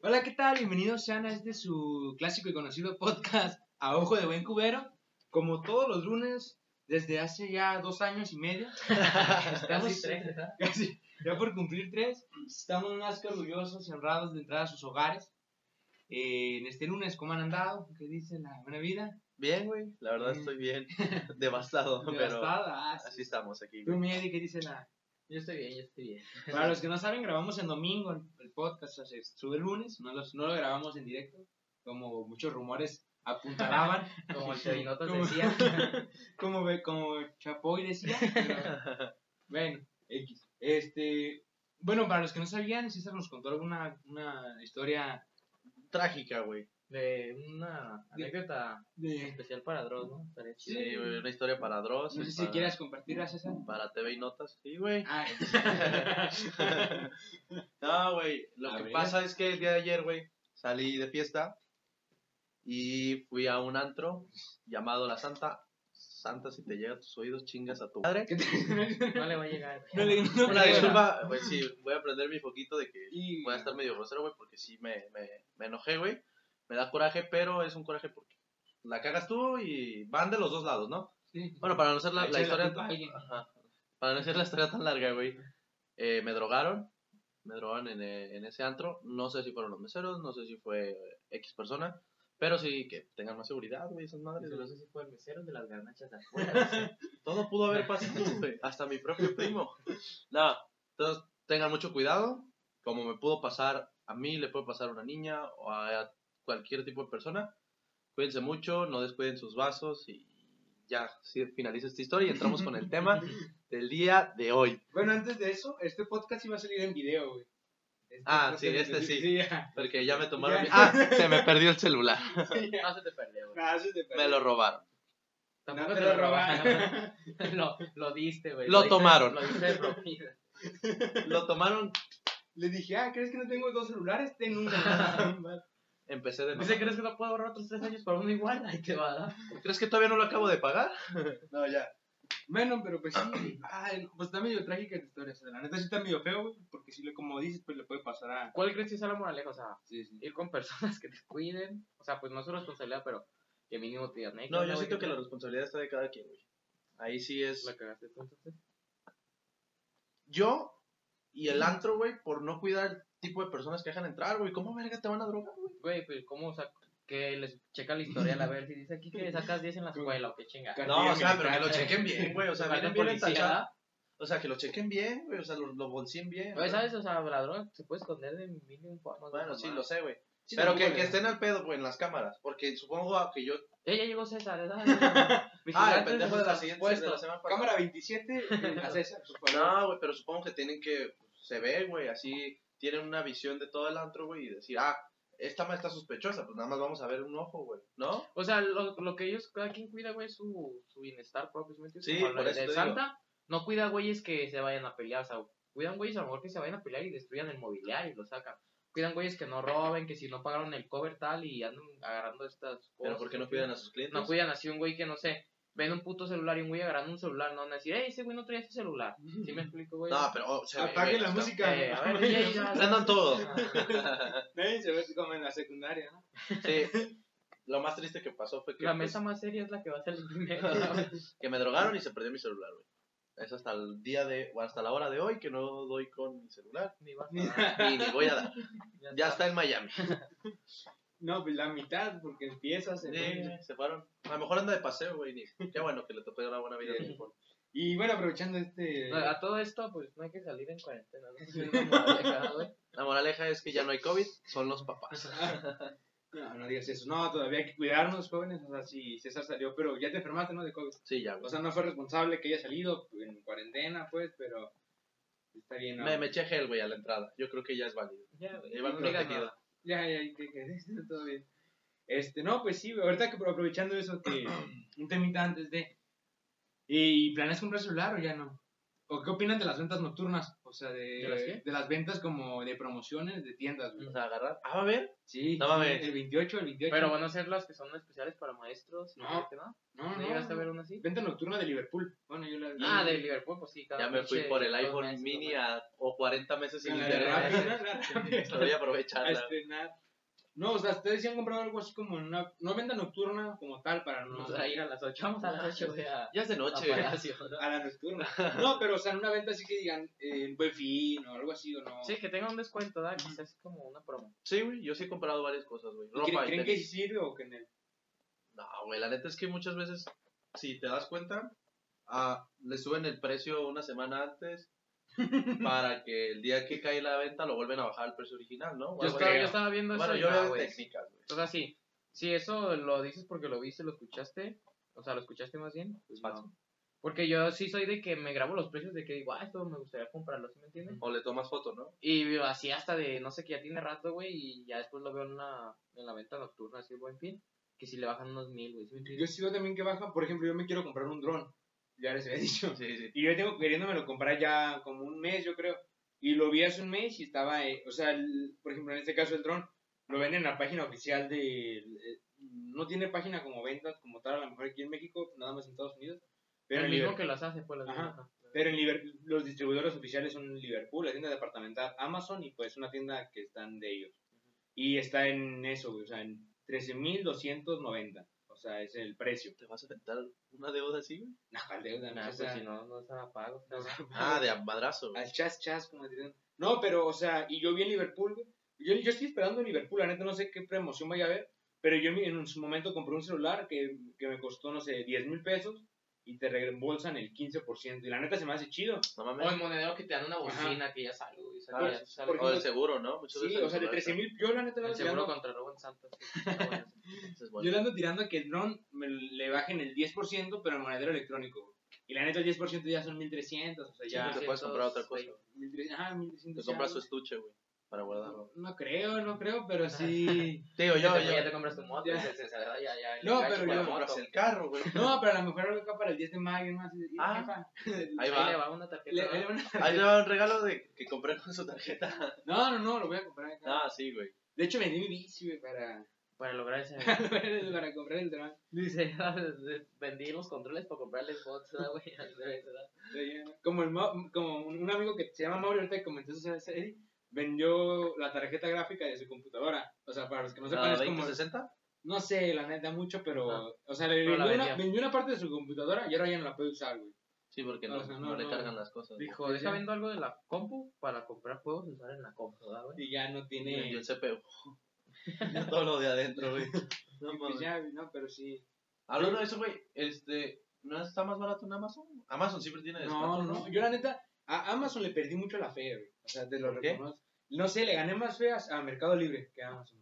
Hola, ¿qué tal? Bienvenidos sean a este su clásico y conocido podcast A Ojo de Buen Cubero. Como todos los lunes, desde hace ya dos años y medio, estamos Casi tres, ¿verdad? casi, ya por cumplir tres, estamos más que orgullosos y honrados de entrar a sus hogares. Eh, en este lunes, ¿cómo han andado? ¿Qué dice la buena vida? Bien, güey. La verdad Bien. estoy bien. Devastado, pero Devastada. Ah, sí. así estamos aquí. Tú. Miedi, ¿qué dice la...? Yo estoy bien, yo estoy bien. Para los que no saben, grabamos en domingo el, el podcast, o sea, se sube el lunes, no, los- no lo grabamos en directo, como muchos rumores apuntalaban. Como el Tevinotas Como- decía. como, ve- como Chapoy decía. pero bueno, X. Este, bueno, para los que no sabían, César nos contó alguna una historia Trágica, güey. De una anécdota de... especial para Dross, ¿no? Estaría chido. Sí, güey. Una historia para Dross. No sé si para, quieras compartirla, César. Para TV y Notas. Sí, güey. Ah, no, güey. Lo A que ver. pasa es que el día de ayer, güey, salí de fiesta y fui a un antro llamado La Santa. Santa, si te llega a tus oídos, chingas a tu madre. ¿qué te- No le va a llegar. no le- no Una disculpa, güey, sí, voy a prender mi foquito de que Y- voy a estar medio grosero, güey, porque sí me, me, me enojé, güey. Me da coraje, pero es un coraje porque la cagas tú y van de los dos lados, ¿no? Sí. Bueno, para no hacer la, la la historia culpa a alguien. Ajá. Para no hacer la historia tan larga, güey. eh, me drogaron. Me drogaron en, eh, en ese antro. No sé si fueron los meseros, no sé si fue eh, X persona. Pero sí que tengan más seguridad, güey, esas madres. No sé si fue el mesero de las garnachas de afuera. Todo pudo haber pasado, güey. Hasta mi propio primo. No, entonces tengan mucho cuidado. Como me pudo pasar a mí, le puede pasar a una niña o a cualquier tipo de persona. Cuídense mucho, no descuiden sus vasos y ya, sí, finaliza esta historia y entramos con el tema del día de hoy. Bueno, antes de eso, este podcast iba a salir en video, güey. Este Ah, sí, este sí. ya. Porque ya me tomaron Ya. mi... Ah, se me perdió el celular. No se te perdió, güey. Ah, se te Me lo robaron. Tampoco No te te lo lo robaron. lo, lo diste, güey. Lo diste- tomaron. Lo diste. Lo tomaron, Le dije, ah, ¿crees que no tengo dos celulares? Ten uno. Empecé de Dice, ¿crees que no puedo ahorrar otros tres años para uno igual? Ahí te va. ¿Crees que todavía no lo acabo de pagar? No, ya. bueno, pero pues sí. Ah, pues está medio trágica tu historia. o sea, la neta sí está medio feo, güey. Porque si le, como dices, pues le puede pasar a. ¿Cuál crees que sea la moraleja? O sea, Sí, sí. ir con personas que te cuiden. O sea, pues no es su responsabilidad, pero que mínimo te digan, "Hey, ¿qué No, yo güey? siento que ¿Qué la responsabilidad está de cada quien, güey. Ahí sí es... La cagaste tú, entonces. Yo y el antro, güey, por no cuidar tipo de personas que dejan entrar, güey. ¿Cómo verga te van a drogar, güey? Güey, pues, ¿cómo? O sea, que les checa la historial a ver si dice aquí que sacas 10 en la escuela o qué chinga. No, o sea, pero que lo chequen bien, güey. O sea, vienen bien. O sea, que lo chequen bien, güey. O sea, lo, lo bolseen bien. Güey. ¿sabes? O sea, la droga se puede esconder de mil formas. Bueno, sí, lo sé, güey. Sí, pero que, que estén al pedo, güey, en las cámaras. Porque supongo que yo. Eh, ya llegó César, ¿verdad? Ah, el pendejo de la siguiente de la semana pasada. Cámara 27, a César. No, güey, pero supongo que tienen que. Se ve, güey, así. Tienen una visión de todo el antro, güey, y decir, ah, esta ma está sospechosa, pues nada más vamos a ver un ojo, güey, ¿no? O sea, lo, lo que ellos, cada quien cuida, güey, es su, su bienestar propio. ¿sí Como por la eso te Santa no cuida güeyes que se vayan a pelear, o sea, cuidan güeyes a lo mejor que se vayan a pelear y destruyan el mobiliario y lo sacan. Cuidan güeyes que no roben, que si no pagaron el cover tal y andan agarrando estas cosas. Pero ¿por qué no cuidan a sus clientes? No cuidan así un güey que no sé, ven un puto celular y un güey agarrando un celular, no van a decir, hey, ese güey no traía ese celular. ¿Sí me explico, güey? No, pero oh, se ve, Apaguen la está- música. Eh, a ver, DJ, ya, Prendan todo. Se ve como en la secundaria, ¿no? Sí. Lo más triste que pasó fue que, La pues, mesa más seria es la que va a salir primero. que me drogaron y se perdió mi celular, güey. Es hasta el día de, o hasta la hora de hoy que no doy con mi celular. Ni vas a dar, Y ni voy a dar. ya Ya está en Miami. No, pues la mitad, porque empiezas en... Sí, se fueron. A lo mejor anda de paseo, güey. Qué bueno que le tocó una buena vida. Sí. Y bueno, aprovechando este... No, A todo esto, pues no hay que salir en cuarentena. ¿no? La moraleja es que ya no hay COVID, son los papás. No, no digas eso. No, todavía hay que cuidarnos, jóvenes. O sea, si César salió, pero ya te enfermaste, ¿no? De COVID. Sí, ya, O güey. sea, no fue responsable que haya salido en cuarentena, pues, pero está bien. ¿no? Me, me eché gel, güey, a la entrada. Yo creo que ya es válido. Ya, güey. Iba no protegido. Ya, ya, que, que todo bien. Este, no, pues sí, ahorita que aprovechando eso, que un temita antes de... ¿Y planeas comprar celular o ya no? ¿O qué opinan de las ventas nocturnas? O sea, de, ¿De las de las ventas como de promociones de tiendas, güey. O sea, agarrar. Ah, va a ver. Sí, No sí, mames. el 28, el 28. Pero van a ser las que son especiales para maestros. No. no sé qué, ¿no? no, ¿No no, llegaste a ver una así? Venta nocturna de Liverpool. Bueno, yo la vi. Ah, de Liverpool, pues sí. cada Ya me fui por el iPhone meses, mini a, o 40 meses sin de internet. Rappi. Voy a a estrenar. No, o sea, ustedes sí han comprado algo así como en una. No venta nocturna como tal para no. Vamos a ir a las 8. Vamos a las 8, güey, a, Ya es de a noche. Palacio, ¿no? A la nocturna. No, pero o sea, en una venta así que digan eh, en buen fin o algo así o no. Sí, que tenga un descuento, sea así como una promo. Sí, güey, yo sí he comprado varias cosas, güey. ¿Y ¿Creen, Ropa y creen que sirve o que en el.? No, güey, la neta es que muchas veces, si te das cuenta, ah, le suben el precio una semana antes para que el día que cae la venta lo vuelven a bajar al precio original, ¿no? Yo estaba, yo estaba viendo eso. Bueno, yo veo técnicas, güey. O sea, sí. Si eso lo dices porque lo viste, lo escuchaste. O sea, lo escuchaste más bien. Pues no. Porque yo sí soy de que me grabo los precios de que digo, ah, esto me gustaría comprarlo, ¿sí me entiendes? O le tomas foto, ¿no? Y así hasta de, no sé, que ya tiene rato, güey, y ya después lo veo en, una, en la venta nocturna, así, buen fin, que si le bajan unos mil, güey, ¿sí me Yo entiendes? sí veo también que baja. Por ejemplo, yo me quiero comprar un dron. Ya les había dicho. Sí, sí. Y yo tengo queriéndomelo comprar ya como un mes, yo creo. Y lo vi hace un mes y estaba, eh, o sea, el- por ejemplo, en este caso el dron, lo venden en la página oficial de... eh, no tiene página como ventas como tal, a lo mejor aquí en México, nada más en Estados Unidos. Pero, el mismo que las hace, pues, las Ajá. pero en Liber- los distribuidores oficiales son Liverpool, la tienda departamental Amazon y pues una tienda que están de ellos. Y está en eso, o sea, en 13.290. O sea, es el precio. ¿Te vas a aventar una deuda así, güey? No, ¿cuál deuda? Nah, No, pues si no, no se la pago. no, Ah, de madrazo. Al chas chas, como dirían. No, pero, o sea, y yo vi en Liverpool, güey. Yo, yo estoy esperando en Liverpool, la neta no sé qué promoción vaya a haber, pero yo en- en su momento compré un celular que, que me costó, no sé, 10 mil pesos y te reembolsan el 15%. Y la neta se me hace chido. No O mames. el monedero que te dan una bocina que ya sale, güey. sale- Ah, ya sale- O el seguro, ¿no? Muchas Sí, o sea, de el 13 mil, yo la neta el seguro contra robo en Santa. sí, está bueno. Es yo le ando tirando a que el dron me le bajen el 10%, pero el monedero electrónico. güey. Y la neta el 10% ya son 1300, o sea, ya... te puedes comprar otra cosa. 1300, ajá, 1300. Te compras su estuche, güey, para guardarlo. No creo, no creo, pero sí... Digo, yo, yo. ya te compras tu moto, Ya. se- ya, ya, ya, No, pero yo- compras el carro, güey. No, pero a lo mejor acá para el 10 de mayo, ¿no? Así de, Ah. jefa. Ahí Ahí le va. va una tarjeta. ¿no? Ahí le va un regalo de que compré con su tarjeta. No, no, no, lo voy a comprar acá. Ah, sí, güey. De hecho, vendí mi bici, güey, para, Para lograr ese. para comprar el dron. Dice, vendí los controles para comprarle bots, ¿verdad, güey. Como, el, como un amigo que se llama Mauro, ahorita que comentó esa serie, vendió la tarjeta gráfica de su computadora. O sea, para los que no sepan, ¿La es como... 2060? No sé, la neta, mucho, pero... Ajá. O sea, le vendió una, vendió. una parte de su computadora y ahora ya no la puede usar, güey. Sí, porque no, O sea, no, no, le cargan las cosas. Dijo, ya. viendo algo de la compu para comprar juegos y usar en la compu, ¿verdad, güey? Y ya no tiene... Y el CPU. Ya todo lo de adentro, güey. No y pues ya, no, pero sí... Hablando de eso, güey, este, ¿no está más barato en Amazon? Amazon siempre tiene No, descuento, no, no. Yo la neta, a Amazon le perdí mucho la fe, güey. O sea, te lo reconozco. No sé, le gané más feas a Mercado Libre que a Amazon.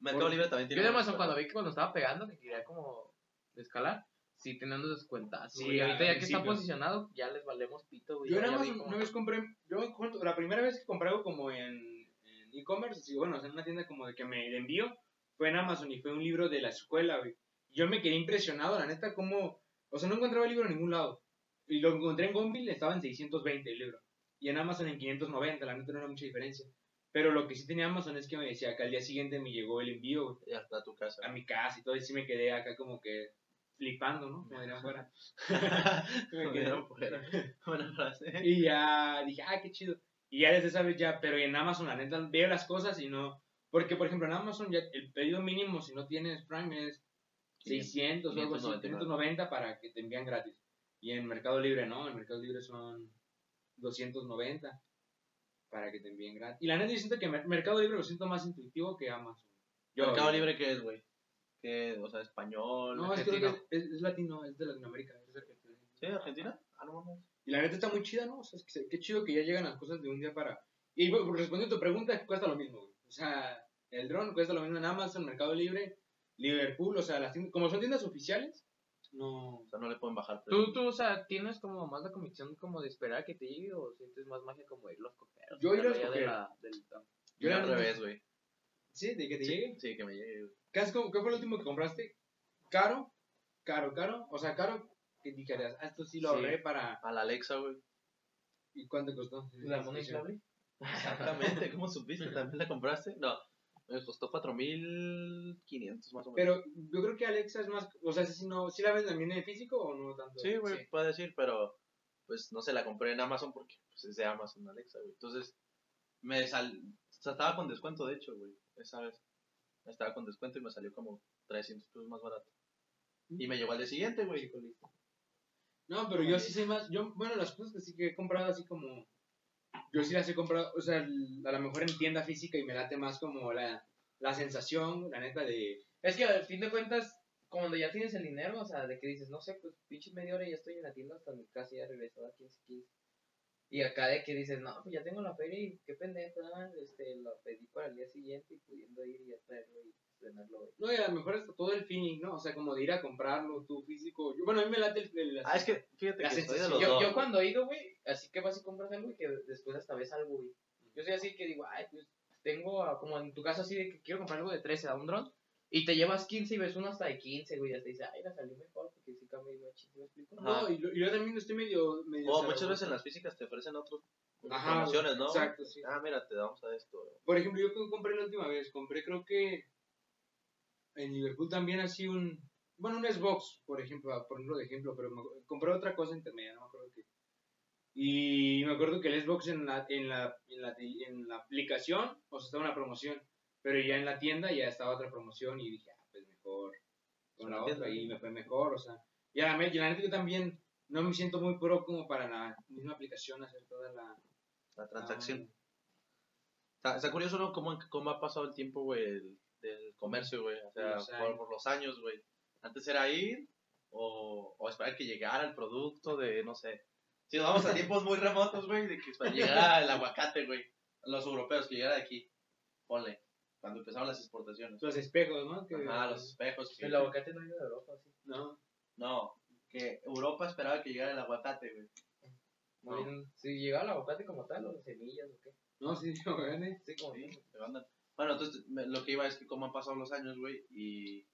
Mercado Libre también Yo tiene. de buenos Amazon cuando vi que cuando estaba pegando, que quería como escalar, sí tenían unos descuentas. Sí, y ahorita ya que está posicionado, ya les valemos pito, güey. Yo en Amazon una vez compré, yo la primera vez que compré algo como en en e-commerce, así, bueno, o sea, en una tienda como de que me envió, fue en Amazon y fue un libro de la escuela, güey. Yo me quedé impresionado, la neta, como, o sea, no encontraba el libro en ningún lado. Y lo encontré en Gonville, estaba en 620 el libro. Y en Amazon en 590, la neta no era mucha diferencia. Pero lo que sí tenía Amazon es que me decía que al día siguiente me llegó el envío, güey. Y hasta tu casa. a mi casa y todo, y sí me quedé acá como que flipando, ¿no? Como dirían fuera. Me quedé- fuera. Buena frase. y ya dije, ah, qué chido. Y ya desde esa vez ya, pero en Amazon, la neta, veo las cosas y no. Porque, por ejemplo, en Amazon ya el pedido mínimo, si no tienes Prime, es 600 o algo así, 599. 590 para que te envíen gratis. Y en Mercado Libre, no, en Mercado Libre son 290 para que te envíen gratis. Y la neta, yo siento que Mer- Mercado Libre lo siento más intuitivo que Amazon. Yo- Mercado Libre, ¿qué es, güey? ¿Qué? O sea, español. No, es, creo que es, es, es latino, es de Latinoamérica. es. ¿Sí? ¿Argentina? Ah, no mames. Y la neta está muy chida, ¿no? O sea, es que, qué chido que ya llegan las cosas de un día para... Y bueno, respondiendo a tu pregunta, cuesta lo mismo, güey. O sea, el dron cuesta lo mismo en Amazon, Mercado Libre, Liverpool, o sea, las tiendas- como son tiendas oficiales, no... O sea, no le pueden bajar. ¿Tú, tú, o sea, tienes como más la convicción como de esperar a que te llegue o sientes más magia como irlo a escoger? Yo de escoger. la- del- Yo al revés, güey. ¿Sí? ¿De que te Sí, llegue? Sí, que me llegue, güey. ¿Qué, has- ¿Qué fue lo último que compraste? ¿Caro? ¿Caro, caro? O sea, caro, que dijeras, ah, esto sí lo Sí. ahorré para... A la Alexa, güey. ¿Y cuánto costó? ¿La mona inflable? Exactamente, ¿cómo supiste? ¿También la compraste? No, me costó 4500 más o menos. Pero yo creo que Alexa es más, o sea, si no, si la venden también en físico o no tanto. Sí, güey, Sí. puede decir, pero pues no se la compré en Amazon porque pues, es de Amazon Alexa, güey. Entonces, me sal... o sea, estaba con descuento, de hecho, güey, esa vez. Estaba con descuento y me salió como 300 pesos más barato. Y me llegó al día siguiente, güey. No, pero yo sí sé más, yo, bueno, las cosas que sí que he comprado así como, yo sí las he comprado, o sea, a lo mejor en tienda física y me late más como la, la sensación, la neta de, Es que al fin de cuentas, cuando ya tienes el dinero, o sea, de que dices, no sé, pues pinche media hora y ya estoy en la tienda hasta mi casa ya regreso a 15, 15. Y acá de que dices, no, pues ya tengo la feria y qué pendejo, ah, este, lo pedí para el día siguiente y pudiendo ir y ya traerlo y hoy. no, y a lo mejor es todo el feeling, ¿no? O sea, como de ir a comprarlo, tú físico, yo, bueno, a mí me late el, el- Ah, es que fíjate que soy de los Yo, dos. yo cuando he ido, güey, así que vas y compras algo y que después hasta ves algo, güey. Yo soy así que digo, ay, pues tengo, a- como en tu caso así de que quiero comprar algo de 13 a un dron y te llevas 15 y ves uno hasta de 15, güey, y hasta dices, ay, la salió mejor porque sí cambia y no ¿sí me explico? no, y, lo- y yo también estoy medio, medio O o sea, muchas veces en las físicas te ofrecen otros Ajá, promociones, ¿no? exacto, sí. Ah, mira, te damos a esto. Por ejemplo, yo que compré la última vez, compré creo que en Liverpool también así un, bueno, un Xbox, por ejemplo, ah, por ejemplo de ejemplo, pero me compré otra cosa intermedia, no me acuerdo qué. Y me acuerdo que el Xbox en la, en la, en la, en la aplicación, o sea, estaba una promoción, pero ya en la tienda ya estaba otra promoción y dije, ah, pues mejor con la otra y me fue mejor, o sea, y a la, me- y la neta yo también no me siento muy pro como para la misma aplicación hacer toda la La transacción. Está, está curioso, ¿no? Cómo, cómo ha pasado el tiempo, güey, el- del comercio, güey. O sea, Los por, los años, güey. Antes era ir o, o esperar que llegara el producto de, no sé. Si nos vamos a tiempos muy remotos, güey, de que llegara el aguacate, güey. Los europeos, que llegara de aquí. Ponle. Cuando empezaron las exportaciones. los espejos, ¿no? Que- Ajá, los espejos. que- El aguacate no viene de Europa, sí. No. No, que Europa esperaba que llegara el aguacate, güey. No Si llegaba el aguacate como tal, o las semillas o qué. No, sí, no, gane. Sí, como Sí, te mandan. Bueno, entonces me- lo que iba es que cómo han pasado los años, güey, y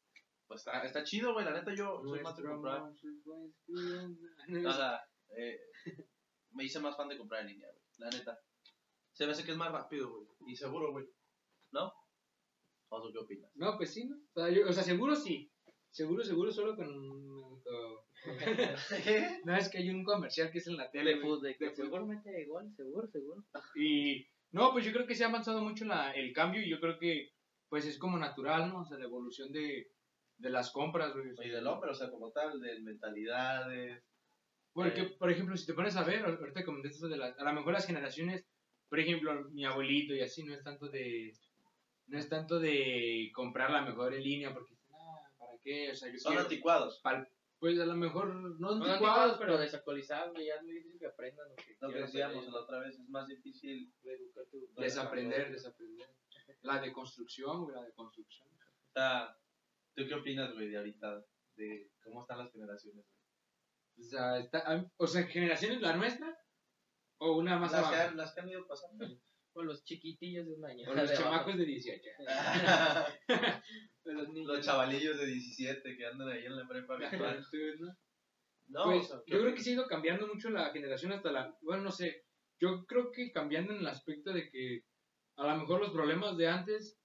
pues está, está chido, güey, la neta yo soy más de comprar. O sea, eh, me hice más fan de comprar en línea, güey, la neta. Se me hace que es más rápido, güey, y seguro, güey, ¿no? ¿O tú qué opinas? No, pues sí, ¿no? O sea, yo- o sea, seguro sí. Seguro, seguro, solo con. No, es que hay un comercial que es en la tele. güey, Telefood, de que de fútbol. seguro mete gol, seguro, seguro. Y no, pues yo creo que se ha avanzado mucho la, el cambio y yo creo que pues es como natural, ¿no? O sea, la evolución de, de las compras, güey. Y del hombre, o sea, como tal, de mentalidades. Porque, Eh. por ejemplo, si te pones a ver, ahorita comentaste eso de las, a lo mejor las generaciones, por ejemplo, mi abuelito y así, no es tanto de, no es tanto de comprar la mejor en línea, porque dicen, ah, ¿para qué? O sea, yo Son quiero- anticuados. pal- pues a lo mejor no No anticuados, pero desactualizados, ya es muy difícil que aprendan lo que que decíamos la otra vez, es más difícil. reeducar tu- desaprender, desaprender. La deconstrucción, güey, la deconstrucción. O sea, ¿tú qué opinas, güey, de ahorita? De cómo están las generaciones, güey. O sea, está, o sea, generaciones la nuestra o una más Las que, abajo. han, las que han ido pasando. O los chiquitillos de un año. O los de abajo. chamacos de 18. Los niños. Los chavalillos de 17 que andan ahí en la prepa virtual. ¿no? No, Pues, o sea, yo creo que se ha ido cambiando mucho la generación hasta la... Bueno, no sé. Yo creo que cambiando en el aspecto de que a lo mejor los problemas de antes,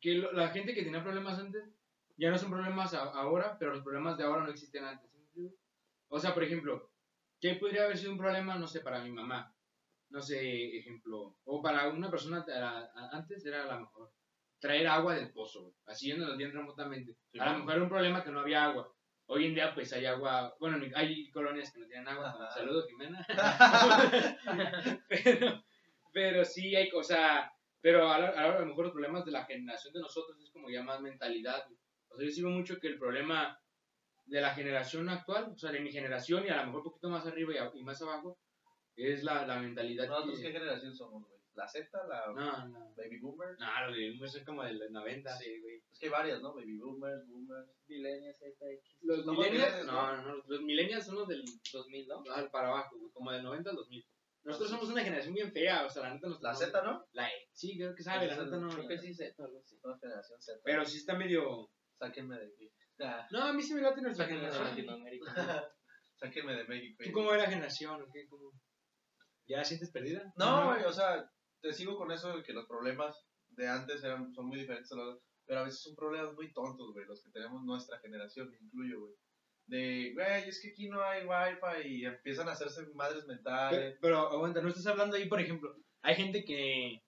que lo- la gente que tenía problemas antes, ya no son problemas a- ahora, pero los problemas de ahora no existen antes. O sea, por ejemplo, ¿qué podría haber sido un problema, no sé, para mi mamá? No sé, ejemplo. O para una persona a- a- antes era a lo mejor traer agua del pozo, güey, así yéndonos bien remotamente. Sí, a lo mejor era un problema que no había agua. Hoy en día, pues hay agua, bueno, hay colonias que no tienen agua. Ajá. Saludos, Jimena. pero, pero sí hay cosa, pero ahora, ahora a lo mejor los problemas de la generación de nosotros es como ya más mentalidad. güey. O sea, yo sigo mucho que el problema de la generación actual, o sea, de mi generación y a lo mejor un poquito más arriba y, a- y más abajo, es la, la mentalidad. ¿Nosotros que- qué generación somos, güey? ¿La Z, la No, no. Baby Boomer? No, los de son como de los 90. Sí, güey. Es que hay varias, ¿no? Baby Boomers, Boomers. Millennials, ZX. Los Somos millennials, no, no, no, los millennials son los del 2000, ¿no? ah, para abajo, güey, como del 90 al 2000. Nosotros somos una generación bien fea, o sea, la neta nos La Z, ¿no? La E. Sí, creo que sabe, la neta no. Creo que sí, Z, algo así. No, generación Z. Pero sí está medio. Sáquenme de aquí. Ah, No, a mí sí me late nuestra generación. Latinoamérica. Sáquenme de México. ¿Tú cómo era la generación? ¿Ya sientes perdida? No, güey, o sea, te sigo con eso de que los problemas de antes eran, son muy diferentes a los pero a veces son problemas muy tontos, güey, los que tenemos nuestra generación, me incluyo, güey. De, güey, es que aquí no hay wifi y empiezan a hacerse madres Pero, mentales pero aguanta, no estás hablando ahí, por ejemplo, hay gente que...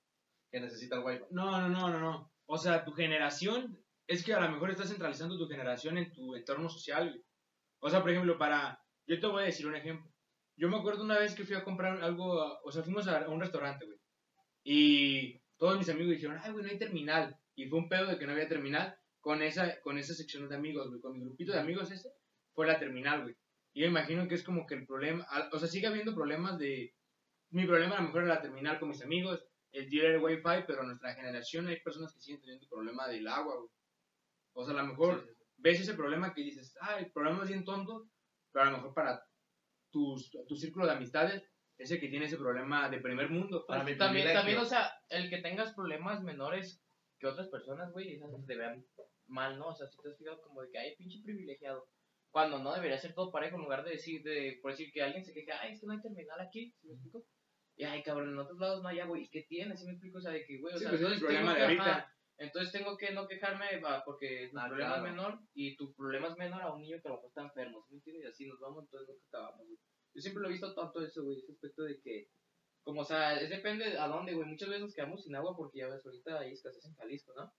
que necesitan wifi. No, no, no, no, no. O sea, tu generación, es que a lo mejor estás centralizando tu generación en tu entorno social, güey. O sea, por ejemplo, para... Yo te voy a decir un ejemplo. Yo me acuerdo una vez que fui a comprar algo, o sea, fuimos a un restaurante, güey. Y todos mis amigos dijeron, ay, güey, no hay terminal. Y fue un pedo de que no había terminal con esa, con esa sección de amigos, güey. Con mi grupito de amigos ese, fue la terminal, güey. Y yo imagino que es como que el problema, o sea, sigue habiendo problemas de... Mi problema a lo mejor era la terminal con mis amigos, el dealer de Wi-Fi, pero en nuestra generación hay personas que siguen teniendo el problema del agua, güey. O sea, a lo mejor ves ese problema que dices, ah, el problema es bien tonto, pero a lo mejor para tus, tu círculo de amistades es el que tiene ese problema de primer mundo. Para mi También, también, o sea, el que tengas problemas menores que otras personas, güey, esas te vean mal, ¿no? O sea, si te has fijado como de que hay pinche privilegiado. Cuando no debería ser todo parejo, en lugar de decir, de, por decir que alguien se queja, ay, es que no hay terminal aquí, ¿sí me explico? Y ay, cabrón, en otros lados no hay agua, ¿y qué tiene? ¿Sí me explico? O sea, de que, güey, o Sí, sea, pues ese es el entonces tengo problema de que- ahorita. ajá, entonces tengo que no quejarme va, porque mi Ah, problema claro. es menor y tu problema es menor a un niño que a lo mejor está enfermo, ¿sí me entiendes? Y así nos vamos, entonces nunca acabamos, güey. Yo siempre lo he visto tanto eso, güey, ese aspecto de que, como, o sea, es depende a dónde, güey. Muchas veces nos quedamos sin agua porque ya ves, ahorita hay escasez en Jalisco, ¿no?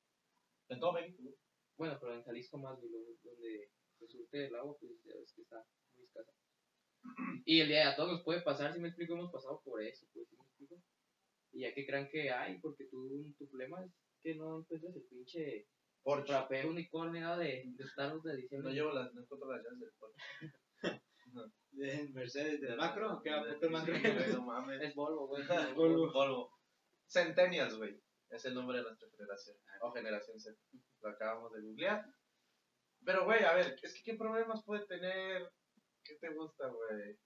En todo México, güey. Bueno, pero en Jalisco más, güey, donde se surte el agua, pues ya ves que está muy escasa. Y el día de a todos nos puede pasar, si me explico, hemos pasado por eso, pues, si me explico. Y ya que crean que, ay, porque tú, tu problema es que no encuentras el pinche Porsche. rapeo unicornio de, de de diciembre. No llevo las, no encuentro las llaves del Porsche. ¿De Mercedes, Del- macro? ¿Qué? ¿A poco el macro? sí, güey, no mames. Es Volvo, güey. Volvo. Volvo. Centennials, güey. Es el nombre de nuestra generación. O generación Z. Lo acabamos de googlear. Pero, güey, a ver, es que ¿qué problemas puede tener? ¿Qué te gusta, güey?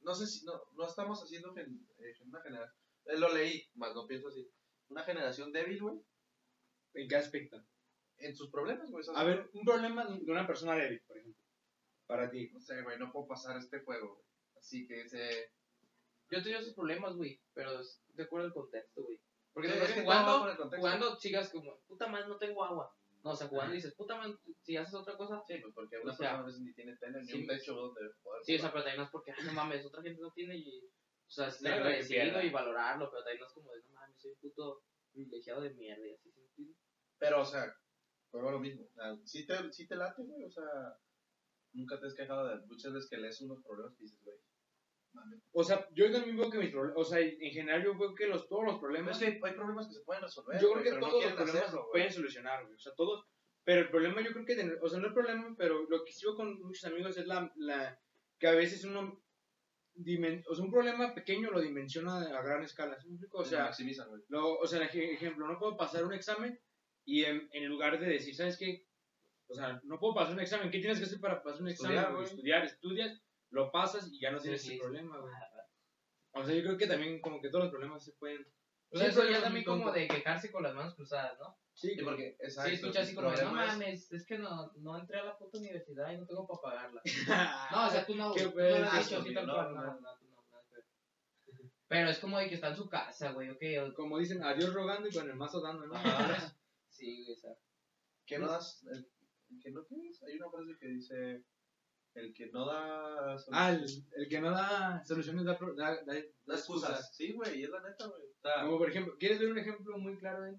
No sé si, no, no estamos haciendo gen- eh, una generación. lo leí, más no pienso así. Una generación débil, güey, ¿En qué aspecto? en sus problemas, güey. A ver, un problema de una persona débil, por ejemplo. Para ti. No sé, güey, no puedo pasar este juego, güey. Así que ese. Yo tenido esos problemas, güey, pero es de acuerdo al contexto, güey. Porque Sí, es es que jugando, jugando sigas como, puta madre, no tengo agua. No, o sea, jugando dices, puta madre, si haces otra cosa, Sí, pues porque una O sea, persona a veces ni tiene tele ni un techo donde poder sí, o sea, pero también no es porque, ay, no mames, otra gente no tiene y, o sea, no, agradecido y valorarlo, pero también no es como de, no mames, soy un puto privilegiado de mierda y así, ¿sí? Pero, o sea, pero lo mismo. O sea, sí te, sí te late, güey. O sea, nunca te has quejado de muchas veces que lees unos problemas y dices, güey. O sea, yo también veo que mis problemas, o sea, en general yo veo que los, todos los Pero problemas, es que hay problemas que se pueden resolver. yo creo que pero no todos los problemas hacerlo, se pueden solucionar, güey. O sea, todos. Pero el problema yo creo que, o sea, no el problema, pero lo que veo con muchos amigos es la, la que a veces uno, dimen- o sea, un problema pequeño lo dimensiona a gran escala. ¿sí? O Se sea, maximizan, güey. Lo, o sea, ej- ejemplo, no puedo pasar un examen y en, en lugar de decir, ¿sabes qué? O sea, no puedo pasar un examen. ¿Qué tienes que hacer para pasar un examen? Estudiar, estudias, lo pasas y ya no tienes sí, ese sí. problema, güey. O sea, yo creo que también como que todos los problemas se pueden... O sea, Sí, eso ya es también como de quejarse con las manos cruzadas, ¿no? Sí, Sí, porque, exacto. Sí, escucha así como no mames, es que no, no entré a la puta universidad y no tengo para pagarla. Ah, No, o sea, tú no, Qué tú no lo has no, no. no, no, no. Pero es como de que está en su casa, güey, ok, o- Como dicen, adiós rogando y con el mazo dando, ¿no? Sí, güey, o sea, que no no quieres. Hay una frase que dice. El que no da. Ah, el, el que no da soluciones da, da, da, da excusas. Sí, güey, y es la neta, güey. Como por ejemplo, ¿quieres ver un ejemplo muy claro de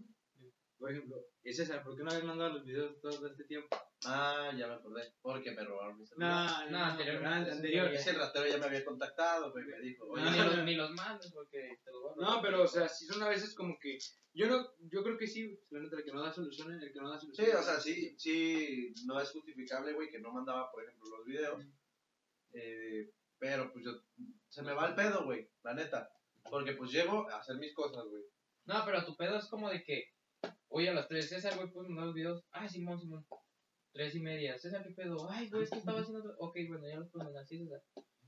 Por ejemplo, es César, ¿por qué no habías mandado los videos todo este tiempo? Ah, ya me acordé. Porque me robaron mi celular. No, No, anterior- ah, anterior. Es que el ratero ya me había contactado, güey. Me dijo, oye, ni, los, ni los mandes porque te lo voy a robar. No, pero o sea, si son a veces como que yo no yo creo que sí, la neta el que no da soluciones, el que no da Sí, soluciones. o sea, sí, sí, no es justificable, güey, que no mandaba, por ejemplo, los videos. Eh, pero pues yo, se me va el pedo, güey, la neta. Porque pues llego a hacer mis cosas, güey. No, pero tu pedo es como de que, oye, a las 3, César, güey, puedes mandar los videos. Ah, Simón, Simón. Tres y media. César, ¿qué pedo? Ay, güey, es que estaba haciendo otro. Ok, bueno, ya los puedes mandar, sí, César.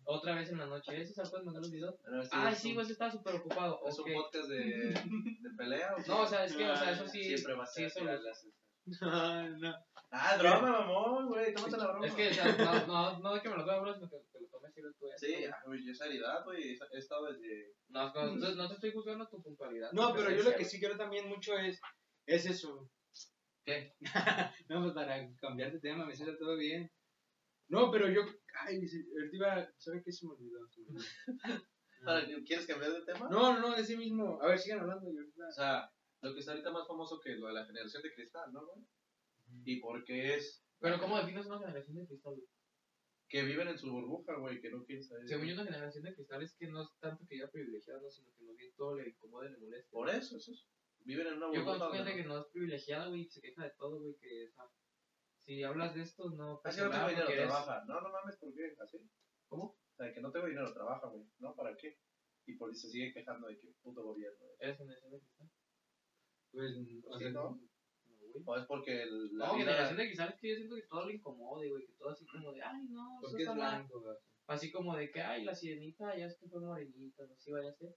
Otra vez en la noche, ¿eh, César, puedes mandar los videos? Ay, es sí, un- güey, estaba súper ocupado. ¿Es Ok. un podcast de, de pelea o qué? No, o sea, es que, o sea, eso sí. Siempre va a sí, ser eso lo- las- Ah, no. Ah, broma, mamón, güey, tómate la broma. Es que, o sea, no, no, no de que me lo tome, bro, sino que te lo tomes sirve tu esto. Sí, güey. ah, güey, yo habilidad, güey, he estado desde... No, no, no, no te estoy juzgando tu puntualidad. No, pero yo lo que sí quiero también mucho es, es eso. ¿Qué? no, pues para cambiar de tema, me sale todo bien. No, pero yo, ay, iba, ¿sabe qué se me olvidó? Se me olvidó. Para- ¿Quieres cambiar de tema? No, no, no, de ese mismo. A ver, sigan hablando. y ahorita- O sea, lo que está ahorita más famoso que lo de la generación de cristal, ¿no, güey? Y porque es Pero ¿cómo defines una generación de cristal? güey? que viven en su burbuja, güey, que no quieren saber. Según yo, una generación de cristal es que no es tanto que ya privilegiada, ¿no? sino que más bien todo le incomoda y le molesta. Por eso, eso es. Viven en una Yo burbuja. conozco donde gente que no es privilegiada, güey, que se queja de todo, güey, que o sea, si hablas de esto, no Así pasa no tengo dinero, eres... trabaja. No, no mames, ¿por qué? ¿Así? ¿Cómo? O sea, que no tengo dinero, trabaja, güey. ¿No? ¿Para qué? Y por se sigue quejando de que puto gobierno. ¿Eres de cristal? Pues, o sea, ¿no? O es porque el, la No, generación de cristal es que yo siento que todo le incomode, güey, que todo así como de, ay, no, eso es está mal. Así como de que, ay, la sirenita ya es que fue morenita, no sé vaya a ser.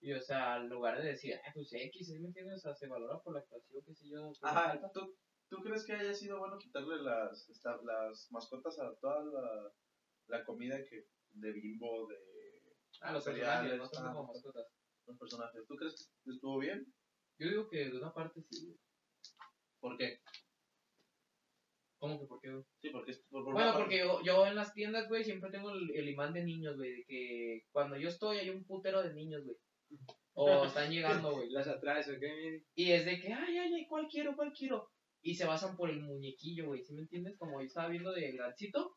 Y, o sea, en lugar de decir, ay, pues X, ¿sí me entiendes? O sea, se valora por la actuación, qué sé yo. Ajá. ¿tú, ¿tú crees que haya sido bueno quitarle las, esta- las mascotas a toda la, la comida que de bimbo, de Ah, los personajes, no son ah, como mascotas. los personajes? ¿Tú crees que estuvo bien? Yo digo que de una parte sí. ¿Por qué? ¿Cómo que por qué, güey? Sí, porque es por, por Bueno, porque yo, yo en las tiendas, güey, siempre tengo el, el imán de niños, güey, de que cuando yo estoy hay un putero de niños, güey. O están llegando, güey. Las atrás, ¿ok? Y es de que, ay, ay, ay, ¿cuál quiero, cuál quiero? Y se basan por el muñequillo, güey, ¿sí me entiendes? Como yo estaba viendo de Grancito.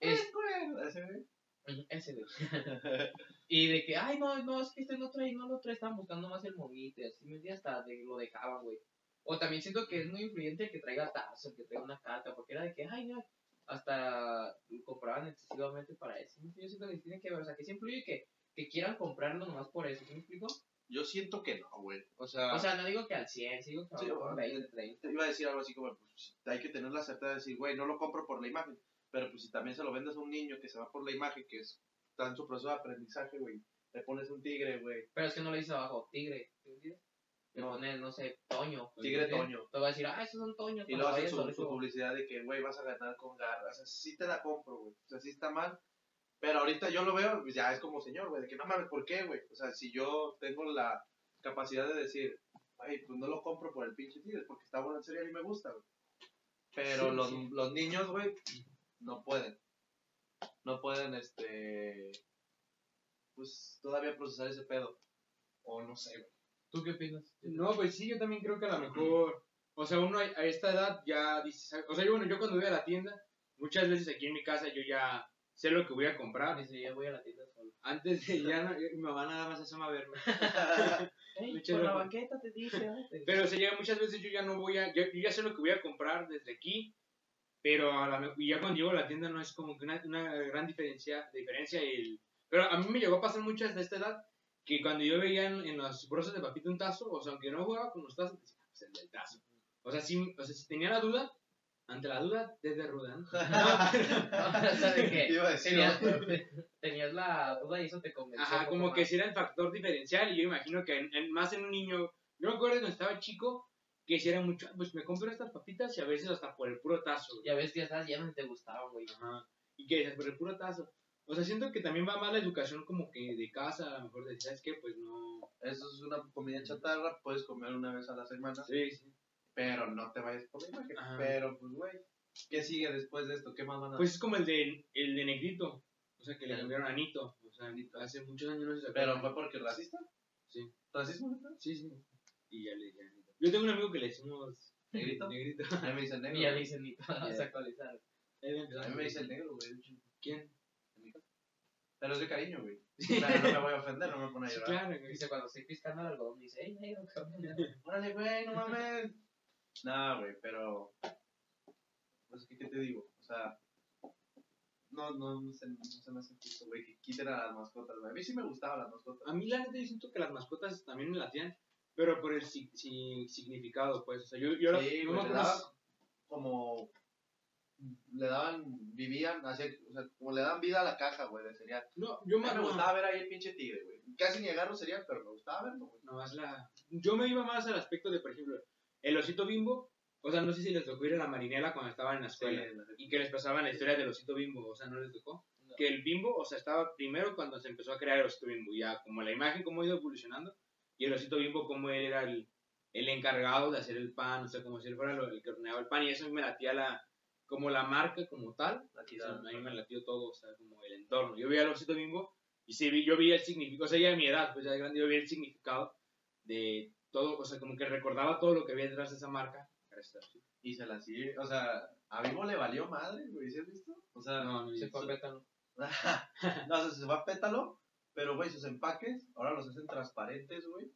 Es, parte- ese, güey. Ese, güey. y de que, ay, no, no, es que este no trae, no lo trae, estaban buscando más el monito, así me entiendes, hasta de, lo dejaban, güey. O también siento que es muy influyente el que traiga tazo, el que traiga una carta, porque era de que, ay, no, hasta lo compraban excesivamente para eso. Yo siento que tiene que ver, o sea, que sí influye que, que quieran comprarlo nomás por eso, ¿sí me explico? Yo siento que no, güey. O sea, O sea, no digo que al 100, sí digo que Sí, lo mejor o- 20, 30. te iba a decir algo así como, pues, hay que tener la certeza de decir, güey, no lo compro por la imagen. Pero pues si también se lo vendes a un niño que se va por la imagen, que es, está en su proceso de aprendizaje, güey, le pones un tigre, güey. Pero es que no le dice abajo, tigre, ¿sí? Le pones, no sé, Toño. Tigre ¿sí? Toño. Te va a decir, ah, esos son Toños. Y luego su, sobre su su- publicidad de que, güey, vas a ganar con garras. O sea, sí te la compro, güey. O sea, sí está mal. Pero ahorita yo lo veo, pues ya es como señor, güey, de que no mames, ¿por qué, güey? O sea, si yo tengo la capacidad de decir, ay, pues no lo compro por el pinche tigre, porque está bueno el cereal y me gusta, güey. Pero Sí, los, sí. los niños, güey, no pueden. No pueden, este. Pues todavía procesar ese pedo. O no sé, güey. ¿Tú qué opinas? No, pues sí, yo también creo que a lo mejor, o sea, uno a a esta edad ya dice, o sea, yo, bueno, yo cuando voy a la tienda, muchas veces aquí en mi casa yo ya sé lo que voy a comprar. Dice, ya voy a la tienda solo. Antes de ya, no, mi mamá nada más asoma a verme. Ey, por la banqueta te dice, ah, te- Pero o sea, ya muchas veces yo ya no voy a, yo, yo ya sé lo que voy a comprar desde aquí, pero a la, y ya cuando llego a la tienda no es como que una, una gran diferencia, diferencia el, pero a mí me llegó a pasar muchas de esta edad, que cuando yo veía en, en los brozos de papito un tazo, o sea, aunque no jugaba con los tazos, decía, "Ah, pues el del tazo. O sea, si, o sea, si tenía la duda, ante la duda, desde ruda, ¿no? o sea, de que Iba a decir, tenías, ¿no? tenías la duda y eso te convenció. Ajá, como que si era el factor diferencial y yo imagino que en- en- más en un niño, yo me acuerdo cuando estaba chico que si era mucho, "Ah, pues me compro estas papitas y a veces hasta por el puro tazo. güey". Ya ves que ya estabas lleno y te gustaban, güey. Ajá. Y que dices, por el puro tazo. O sea, siento que también va más la educación como que de casa, a lo mejor de, ¿sabes qué? Pues no. Eso es una comida chatarra, puedes comer una vez a la semana. Sí, sí. Pero no te vayas por la imagen. Ajá. Pero, pues, güey, ¿qué sigue después de esto? ¿Qué más van a Pues es como el de, el de Negrito. O sea, que le cambiaron a Nito. O sea, hace muchos años no se Pero acuerdan. fue porque racista. Sí. ¿Racismo? Sí, sí. Y ya le dije a Nito. Yo tengo un amigo que le decimos ¿Negrito? Negrito. A mí me dice el negro. Y ya güey. dicen ni vas a actualizar. A mí me dice el negro, güey. ¿Quién? Pero es de cariño, güey. Pero no me voy a ofender, no me pone a Sí, llorar. claro, güey. Dice, cuando estoy piscando el algodón, dice, ey, negro, cabrón. Órale, güey, no mames. Nah, güey, pero. Pues, ¿qué, ¿qué te digo? O sea. No, no, no se, no se me hace justo, güey, que quiten a las mascotas, güey. A mí sí me gustaban las mascotas. A mí la neta yo siento que las mascotas también me latían, pero por el si- si- significado, pues. O sea, yo, yo Sí, no güey, le daban como. Le daban, vivían, o sea, como le daban vida a la caja, güey, de cereal. No, yo A me, no, gustaba ver ahí el pinche tigre, güey. Casi ni agarro cereal, pero me gustaba verlo, güey. nomás la, yo me iba más al aspecto de, por ejemplo, el osito bimbo. O sea, no sé si les tocó ir a la marinela cuando estaban en la escuela. Sí, Y que les pasaban la historia del osito bimbo. O sea, ¿no les tocó? que el bimbo, o sea, estaba primero cuando se empezó a crear el osito bimbo, ya como la imagen cómo ha ido evolucionando, y el osito bimbo como él era el, el encargado de hacer el pan, o sea, como si él fuera el que horneaba el pan, y eso me latía la, como la marca como tal, o sea, a mí me latió todo, o sea, como el entorno. Yo veía el osito bimbo, y sí, yo vi el significado, o sea, ya de mi edad, pues ya de grande, yo vi el significado de todo, o sea, como que recordaba todo lo que había detrás de esa marca. Y se la sigue, o sea, a Vivo le valió madre, güey, ¿sí has visto? O sea, No, no, Se fue a pétalo. no, o sea, se va a pétalo, pero, güey, sus empaques ahora los hacen transparentes, güey.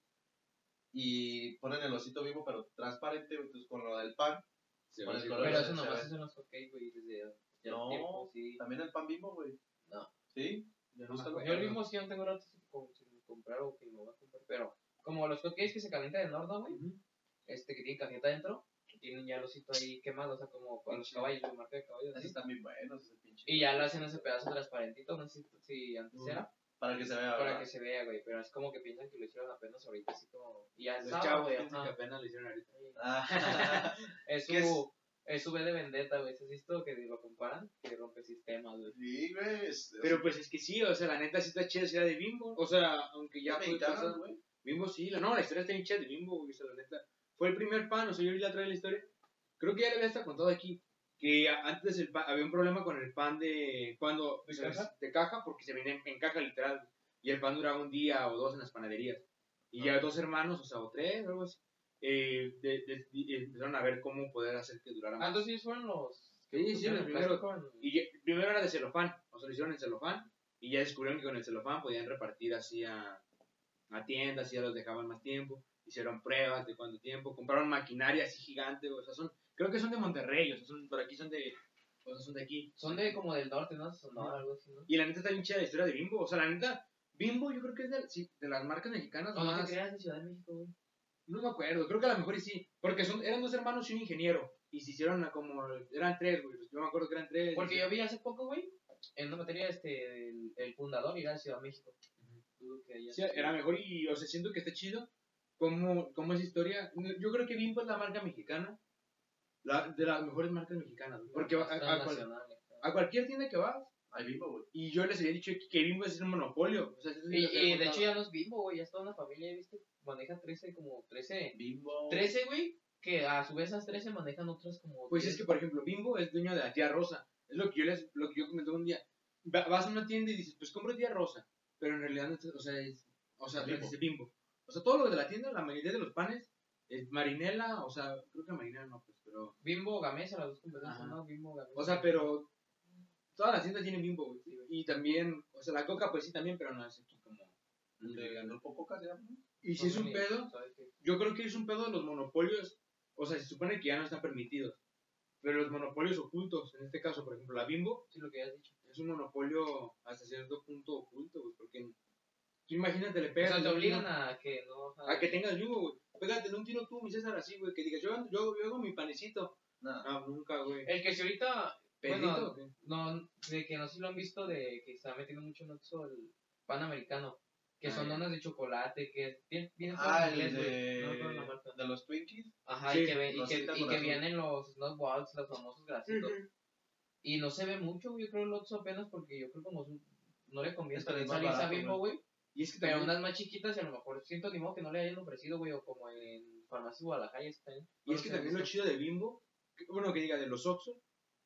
Y ponen el osito vivo, pero transparente, güey, entonces con lo del pan. se Con el color Pero eso nomás es en los hotcakes, güey, desde ya No, tiempo, sí. También el pan bimbo, güey. No. ¿Sí? Ya no. Yo el mismo sí no tengo rato sin comprar o que me voy a comprar, pero como los hotcakes que se calientan en horno, güey, este que tienen cajeta adentro, que tienen ya el osito ahí quemado, o sea, como con los caballos, la marca de caballos, así. están bien buenos, ese pinche. Y ya lo hacen ese pedazo transparentito, no sé si, si antes era, Para que se vea, para ¿verdad? que se vea, güey, pero es como que piensan que lo hicieron apenas ahorita, así como, y ya chavos güey, piensan que apenas lo hicieron ahorita. Ah, Es su, es su B de vendetta, güey, ¿has visto que lo comparan? Que rompe sistemas, güey. sí, güey. Pero pues es que sí, o sea, la neta sí está chida, era de Bimbo. O sea, aunque ya ya güey. Bimbo sí, la, no, la historia está bien chida de Bimbo, güey, o sea, la neta. Fue el primer pan, o sea, yo otra vez la historia. Creo que ya le había hasta contado aquí. Que antes el pan, había un problema con el pan de. cuando ¿De o sea, caja? de caja, porque se venía en, en caja literal. Y el pan duraba un día o dos en las panaderías. Y ya Ah. dos hermanos, o sea, o tres, o algo así, eh, de- de- empezaron a ver cómo poder hacer que durara Ah, más. entonces ellos fueron los... Sí, sí, pusieron los primeros. Y ya- primero era de celofán, o sea, lo hicieron en celofán, y ya descubrieron que con el celofán podían repartir así a, a tiendas, y ya los dejaban más tiempo, hicieron pruebas de cuánto tiempo, compraron maquinaria así gigante, o sea, son, creo que son de Monterrey, o sea, son, por aquí son de, o sea, son de aquí. Son de como del norte, ¿no? Sonora, algo así, ¿no? Y la neta está bien chida la historia de Bimbo, o sea, la neta, Bimbo yo creo que es de, sí, de las marcas mexicanas No, no más, te creas de Ciudad de México, güey. no me acuerdo, creo que a lo mejor sí, porque son, eran dos hermanos y un ingeniero, y se hicieron como, eran tres, güey, yo me acuerdo que eran tres. Porque yo vi hace poco, güey, en una materia, este, el, el fundador era de Ciudad de México. Dudo que haya Sí, era mejor y, o sea, siento que está chido cómo, cómo es historia. Yo creo que Bimbo es la marca mexicana, la, de las mejores marcas mexicanas, güey. porque a, a- a cual- nacional. a cualquier tienda que vas, Hay bimbo, güey. y yo les había dicho que Bimbo es un monopolio. O sea, eso sí Y, y de hecho ya no es bimbo, güey, ya es toda una familia, ¿viste? Maneja 13, como 13. Bimbo. 13, güey, que a su vez esas 13 manejan otras como. Pues es 10. que, por ejemplo, Bimbo es dueño de la tía Rosa. Es lo que yo les, lo que yo comenté un día. Va- Vas a una tienda y dices, pues compro tía Rosa. Pero en realidad, no es- o sea, es, o sea, Bimbo. dice Bimbo. O sea, todo lo de la tienda, la mayoría de los panes, es marinela, o sea, creo que marinela no, pues, pero... Bimbo Gamesa, las dos competencias, Ajá. ¿no? Bimbo Gamesa. O sea, pero todas las tiendas tienen Bimbo, güey. Y también, o sea, la Coca, pues sí, también, pero no es aquí como... De Grupo Coca. Y si es un pedo, yo creo que es un pedo de los monopolios, o sea, se supone que ya no están permitidos. Pero los monopolios ocultos, en este caso, por ejemplo, la Bimbo, Sí, lo que has dicho. Es un monopolio hasta cierto punto oculto, güey, porque tú imagínate, le O pegas sea, te obligan a que no. a que tengas Bimbo, güey. Pégate un tiro tú, mi César, así, güey, que digas, yo, yo, yo hago mi panecito. No, nunca, güey. El que si ahorita. ¿Pedito bueno, o? No, de que no sé si lo han visto, de que está metiendo mucho en Oxxo el pan americano. Que Ah, son ya. donas de chocolate, que vienen Ah, en inglés. No de, de los Twinkies. Ajá, Sí, y que, ven- y que, rosita y con que azul. vienen los snowballs, los famosos grasitos. Y no se ve mucho, yo creo el Oxxo apenas porque yo creo como su- no le conviene que salirse a Bimbo, güey. Y es que Pero también, unas más chiquitas y a lo mejor siento ni modo que no le hayan ofrecido, güey, o como en Farmacia Guadalajara y está ahí. y es que también lo chido de Bimbo, que- bueno, que diga de los Oxxo,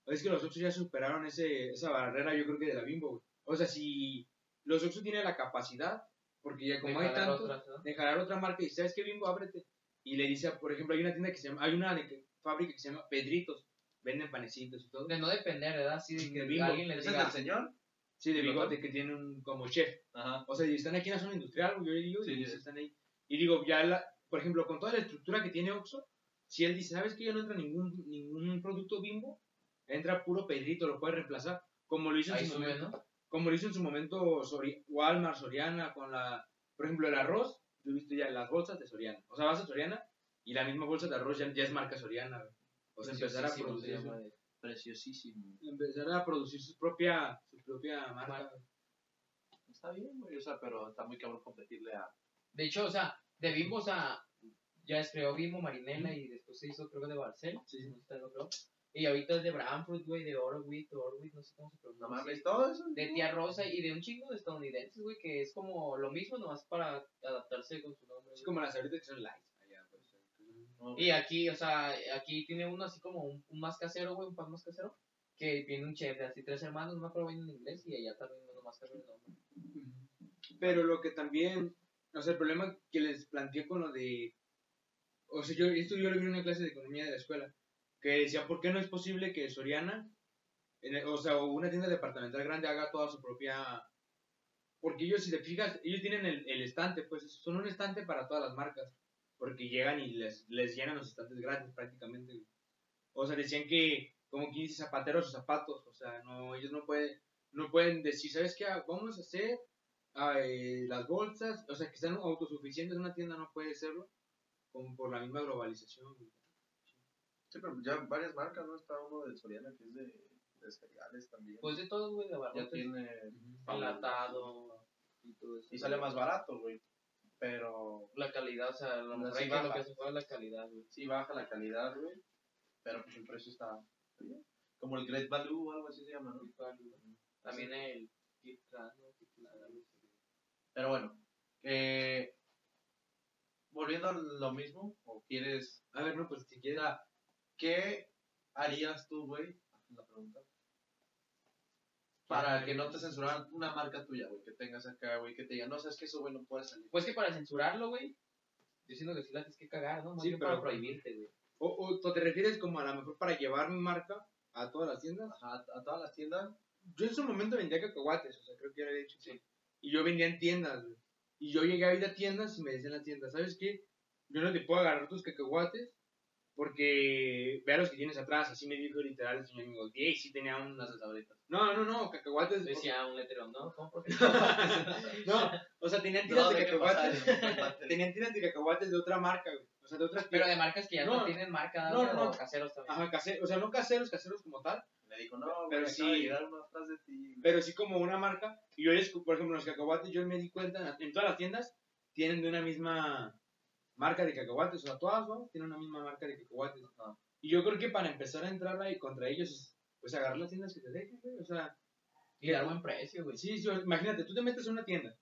es que los Oxxo ya superaron ese, esa barrera, yo creo que de la Bimbo, güey. O sea, si los Oxxo tienen la capacidad, porque ya como de hay tanto, otras, ¿no? de jalar otra marca y ¿sabes qué, Bimbo? Ábrete. Y le dice, por ejemplo, hay una tienda que se llama, hay una de que, fábrica que se llama Pedritos, venden panecitos y todo. De no depender, ¿verdad? Así de que De Bimbo. alguien les ¿Es el diga, del señor? Sí, de ¿Y los bigote, que tiene un, como chef. Ajá. O sea, y están aquí en la zona industrial, yo digo, Sí, y sí. están ahí. Y digo, ya, la, por ejemplo, con toda la estructura que tiene Oxxo, si él dice, ¿sabes que ya no entra ningún, ningún producto bimbo? Entra puro Pedrito, lo puede reemplazar. Como lo hizo en ahí su sube, momento. ¿no? Como lo hizo en su momento Sori- Walmart, Soriana, con la, por ejemplo, el arroz, yo he visto ya las bolsas de Soriana. O sea, vas a Soriana y la misma bolsa de arroz ya, ya es marca Soriana. Sea, empezar a producir, su, Preciosísimo. empezar a producir su propia, su propia marca. Está bien, güey. O sea, pero está muy cabrón competirle a. De hecho, o sea, de Bimbo, o sea, Ya es creó Bimbo, Marinela y después se hizo creo que de Barcel. Sí, sí. no sé, no creo. Y ahorita es de Bramfruit, güey, de Orwit, Orwit, no sé cómo se pronuncia. No mames, todo eso. De Tía Rosa y de un chingo de estadounidenses, güey, que es como lo mismo, nomás para adaptarse con su nombre. Güey. como las ahorita que son lights. No, Y aquí, o sea, aquí tiene uno así como un, un más casero, güey, un pan más casero, que tiene un chef de así tres hermanos, no me acuerdo bien en inglés, y allá también uno más casero nombre. Pero lo que también, o sea, el problema que les planteé con lo de, o sea, yo, esto yo lo vi en una clase de economía de la escuela, que decía, ¿por qué no es posible que Soriana, en o sea, o una tienda departamental grande haga toda su propia, porque ellos, si te fijas, ellos tienen el, el estante, pues son un estante para todas las marcas, porque llegan y les, les llenan los estantes gratis prácticamente. güey. O sea, decían que, como quien dice, zapateros o zapatos, o sea, no, ellos no pueden, no pueden decir, ¿sabes qué? Vamos a hacer ah, eh, las bolsas, o sea, que sean autosuficientes, una tienda no puede serlo, como por la misma globalización. güey. Sí, pero ya varias marcas, ¿no? Está uno de Soriana que es de, de cereales también. Pues de todos, güey, de ya barrotes, tiene. enlatado y todo eso. Y sale más barato, güey. Pero La calidad, o sea, lo No, sí que lo baja. que se es la calidad, güey. sí baja la calidad, güey. Pero pues el precio está bien. Como el Great Value o algo así se llama, ¿no? También el Kit. Pero bueno, eh, volviendo a lo mismo, o quieres, A ver, no, pues si quieres, ¿qué harías tú, güey? La pregunta. Para que no te censuraran una marca tuya, güey, que tengas acá, güey, que te digan, no, sabes que eso, güey, no puede salir. Pues que para censurarlo, güey, yo siento que sí la tienes que cagar, ¿no? Más Sí, pero- para prohibirte, güey. o, o te refieres como a lo mejor para llevar mi marca a todas las tiendas. Ajá, a todas las tiendas. Yo en su momento vendía cacahuates, o sea, creo que ya lo he dicho. Y yo vendía en tiendas, güey. Y yo llegué a ir a tiendas y me decían las tiendas, ¿sabes qué? Yo no te puedo agarrar tus cacahuates porque vea los que tienes atrás. Así me dijo literal el señor Miguel. Y sí tenía unas ahorita. No, no, no, cacahuates. Decía un letrero, ¿no? ¿Cómo? Porque No, o sea, tenían tiras de cacahuates. tenían tiras de cacahuates de otra marca, güey. O sea, de otras Pero de marcas que ya no, No, tienen marca, no, ¿no? no, no. O caseros también. Ajá, caseros, o sea, no caseros, caseros como tal, Me dijo, no, Pero güey, sí. de llegar de ti. pero sí como una marca. Y yo, por ejemplo, los cacahuates, yo me di cuenta, en todas las tiendas tienen de una misma marca de cacahuates, o sea, todas, ¿no? Tienen una misma marca de cacahuates. Y yo creo que para empezar a entrar ahí contra ellos, pues agarrar las tiendas que te dejen, güey, o sea, Y dar buen precio, güey. sí, sí, imagínate, tú te metes a una tienda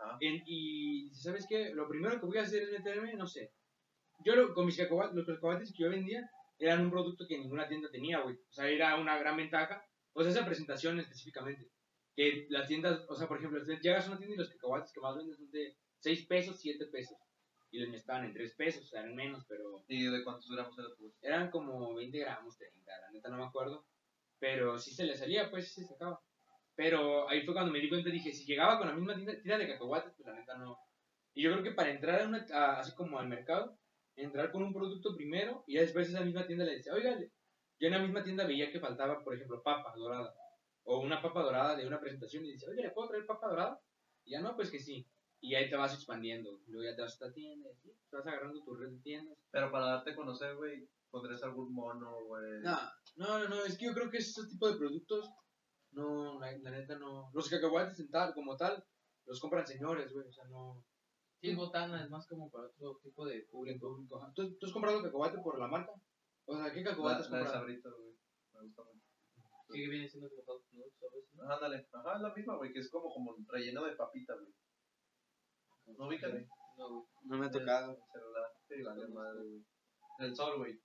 Ajá. en- y, ¿sabes qué? Lo primero que voy a hacer es meterme, no sé, yo lo- con mis cacahuates, los cacahuates que yo vendía eran un producto que ninguna tienda tenía, güey, o sea, era una gran ventaja, o sea, esa presentación específicamente, que las tiendas, o sea, por ejemplo, llegas a una tienda y los cacahuates que más venden son de 6 pesos, 7 pesos, y les estaban en 3 pesos, o sea, eran menos, pero ¿Y de cuántos gramos era tu? eran como 20 gramos, 30, la neta no me acuerdo. Pero sí se le salía, pues se sacaba. Pero ahí fue cuando me di cuenta, dije, si llegaba con la misma tira de cacahuates, pues la neta no. Y yo creo que para entrar a una, a- así como al mercado, entrar con un producto primero y después esa misma tienda le decía, oiga, yo en la misma tienda veía que faltaba, por ejemplo, papa dorada. O una papa dorada de una presentación y dice, oye, ¿le puedo traer papa dorada? Y ya no, pues que sí. Y ahí te vas expandiendo. Luego ya te vas a esta tienda y te vas agarrando tu red de tiendas. Pero para darte a conocer, güey, pondrías algún mono, güey. No, no, no, no, es que yo creo que ese tipo de productos, no, la, la neta no. Los cacahuates en tal, como tal, los compran señores, güey, o sea, no. Sí, es botana, es más como para otro tipo de público. ¿Tú, ¿Tú has comprado cacahuate por la marca? O sea, ¿qué La, cacahuate has la de comprado? sabritas, güey. Me gusta mucho. Sí, viene siendo Nuts, ¿sabes? ¿no? Ándale. Ajá, es la misma, güey, que es como, como relleno de papita, güey. ¿No ubican? No, güey. No me El celular. Sí, vale madre, güey. El sol, güey.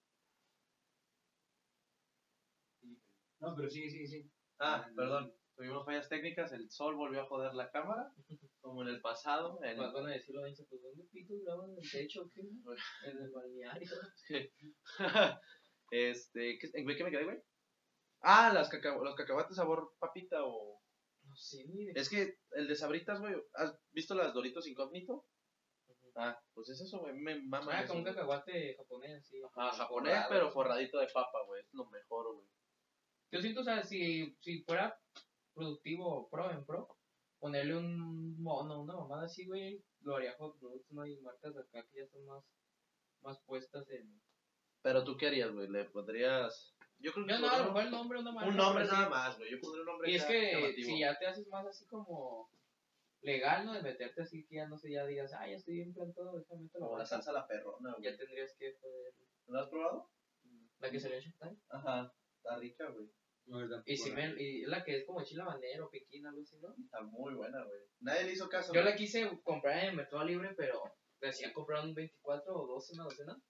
No, pero sí, sí, sí. Ah, perdón. Tuvimos fallas técnicas, el sol volvió a joder la cámara, como en el pasado. En Van a decirlo, dice, pues ¿dónde pito graban en el techo qué? En el balneario. este, ¿qué, ¿en qué me quedé, güey? Ah, las caca- los cacahuates sabor papita o... No sé, ni de Es que el de sabritas, güey, ¿has visto las Doritos Incógnito? Ah, pues es eso, güey, me mama Ah, como un cacahuate japonés, así. Ajá, japonés, pero forradito de papa, güey, es lo mejor, güey. Yo siento, o sea, si, si fuera productivo pro en pro, ponerle un mono, una mamada así, güey, lo haría Hot Nuts, no hay marcas acá que ya están más, más puestas en... Pero tú qué harías, güey, le pondrías... Yo creo que Yo no, a lo mejor el nombre, una marca. un nombre nada más, güey, yo pondría un nombre Y es que llamativo. si ya te haces más así como legal, ¿no? De meterte así que ya no sé, ya digas, ah, ya estoy bien plantado, déjame la Como la bolsa". salsa a la perrona, güey. Ya tendrías que poder. ¿Lo has probado? La que salió en Shoptime. Ajá. Está rica, güey. No, tampoco, Y si ¿no? me, y es la que es como chile habanero, piquín, algo así, ¿no? Está muy buena, güey. Nadie le hizo caso. Yo la quise comprar en el Mercado Libre, pero me hacían comprar un 24 o 12 una docena.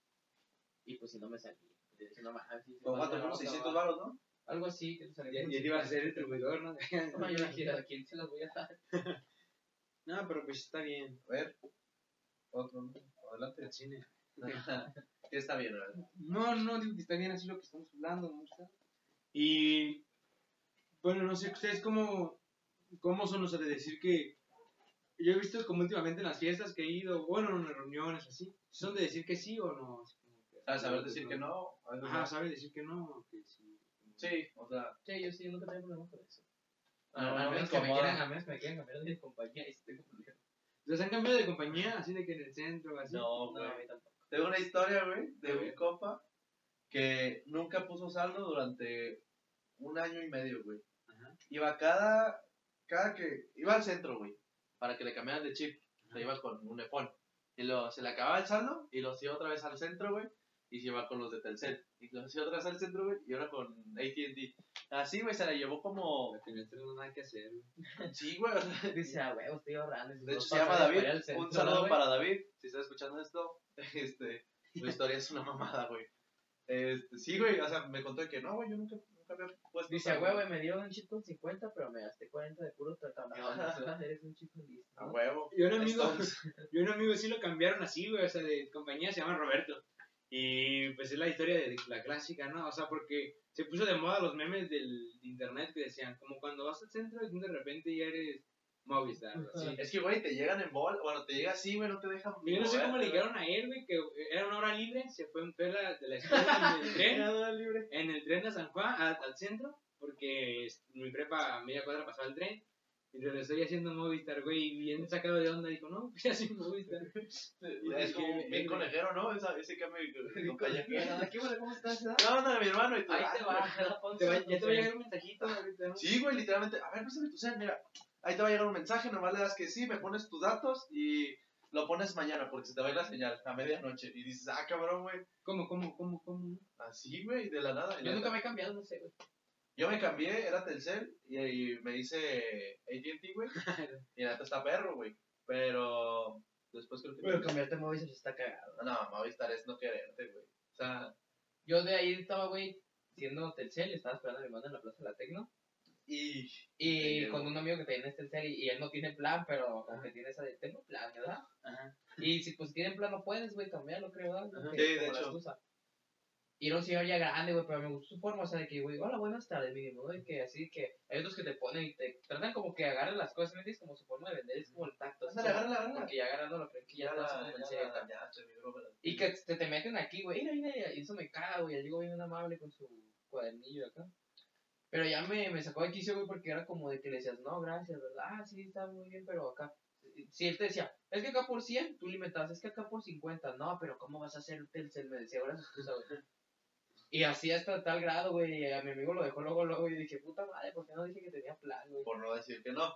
Y pues si no me salía. Yo decía, no ¿Con no, cuánto? no, Como no, 600 no, baros, ¿no? Algo así, que te salía ya te ibas a 50. ser distribuidor, ¿no? No, yo dije, ¿a quién se las voy a dar? No, pero pues está bien. A ver. Otro, ¿no? Adelante. El cine. Está bien, ¿verdad? No, no, digo que está bien así lo que estamos hablando, gusta. Y, bueno, no sé, ustedes cómo, cómo son, o sea, de decir que, yo he visto como últimamente en las fiestas que he ido, bueno, en las reuniones así, son de decir que sí o no. Así como que- ¿Sabes saber decir que no? A veces Ajá, no. sabe decir que no, o que sí. Sí, o sea, Sí, yo sí, nunca tengo problema con eso. No, a, no me menos que me quieran, a menos que me quieran cambiar de compañía y sí tengo problema. ¿Les han cambiado de compañía, así de que en el centro, así? no, No, güey. a mí tampoco. Tengo una historia, güey, de A un compa que nunca puso saldo durante un año y medio, güey. Ajá. Iba cada, cada que, iba al centro, güey, para que le cambiaran de chip. Se iba con un iPhone. Y luego se le acababa el saldo y lo hacía otra vez al centro, güey. Y se iba con los de Telcel. Y lo hacía otra vez al centro, güey. Y ahora con AT&T. Así, güey, se la llevó como... Porque no tengo nada que hacer. güey. Sí, güey. o sea, Dice, ah, huevo, estoy ahorrando. De hecho, se llama David. centro, Un saludo güey. para David. Si está escuchando esto, este, su historia es una mamada, güey. Este, sí, güey, o sea, me contó que no, güey, yo nunca, Dice, a huevo, me dieron un chip con 50, pero me gasté 40 de puro camión. Eres un chico listo. A huevo. Y un amigo, y un amigo sí lo cambiaron así, güey, o sea, de compañía se llama Roberto. Y pues es la historia de la clásica, ¿no? O sea, porque se puso de moda los memes del de internet que decían, como cuando vas al centro y de repente ya eres Movistar. o así. Es que, güey, te llegan en bol, bueno, te llega así, güey, no te dejan. Yo no sé cómo le dijeron a él, güey, que era una hora libre, se fue, fue la, de la escuela en el tren, en el tren de San Juan a- al centro, porque es- mi prepa a media cuadra pasaba el tren, y lo estoy haciendo Movistar, güey, y bien sacado de onda, dijo, no, pues ya soy Movistar. Es como bien conejero, ¿no? Esa, ese cambio de compañía. ¿Qué bueno, ¿Cómo estás? ah? No, no, mi hermano, y tú. Ahí ah, te va. Ya te va a llegar un mensajito. Sí, güey, literalmente. A ver, préstame tu cel, mira. Ahí te va a llegar un mensaje, nomás le das que sí, me pones tus datos y lo pones mañana porque se te va a ir la señal a medianoche. Y dices, ah, cabrón, güey. ¿Cómo, cómo, cómo, cómo? Así, güey, de la nada. Yo la- nunca me he cambiado, no sé, güey. Yo me cambié, era Telcel y, y me hice AT&T, güey. y neta está perro, güey. Pero después creo que... Pero cambiarte a Movistar está cagado. No, Movistar es no quererte, güey. O sea, Yo de ahí estaba, güey, siendo Telcel, estaba esperando a mi hermano en la plaza de la Tecno. Y... Y Pendejo. con un amigo que tiene Telcel y, y él no tiene plan, pero como que tiene esa de, tengo plan, ¿verdad? Ajá. Y si pues tienen plan no puedes, güey, cambiarlo, creo, ¿verdad? Ajá. Que Sí, de hecho. Y era un señor ya grande, güey, pero me gustó su forma, o sea, de que, güey, hola, buenas tardes, mínimo, ¿no? Y que así que hay otros que te ponen y te tratan como que agarran las cosas, ¿me entiendes? Como su forma de vender es como el tacto. Ándale, como- agárrala, agárrala. Porque ya agarrándolo, creen que ya Ya ya ya, bro, pero- Y que te, te meten aquí, güey, mira, mira, y eso me caga, güey, el digo bien amable con su cuadernillo acá. Pero ya me, me sacó de quicio, güey, porque era como de que le decías, no, gracias, ¿verdad? Ah, sí, está muy bien, pero acá. Si él te decía, es que acá por 100, tú limitabas, es que acá por 50, no, pero ¿cómo vas a hacer Telcel? Me decía, ahora güey. Y así hasta tal grado, güey, y a mi amigo lo dejó luego, luego, y dije, puta madre, ¿por qué no dije que tenía plan, güey? Por no decir que no.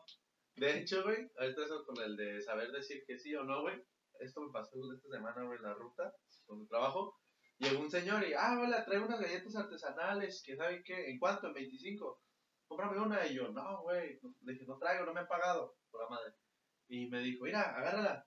De hecho, güey, ahorita eso con el de saber decir que sí o no, güey. Esto me pasó esta semana, güey, en la ruta, con mi trabajo. Llegó un señor y, ah, hola, traigo unas galletas artesanales, que saben qué, ¿en cuánto? En 25. Cómprame una. Y yo, no, güey, le dije, no traigo, no me han pagado, por la madre. Y me dijo, mira, agárrala.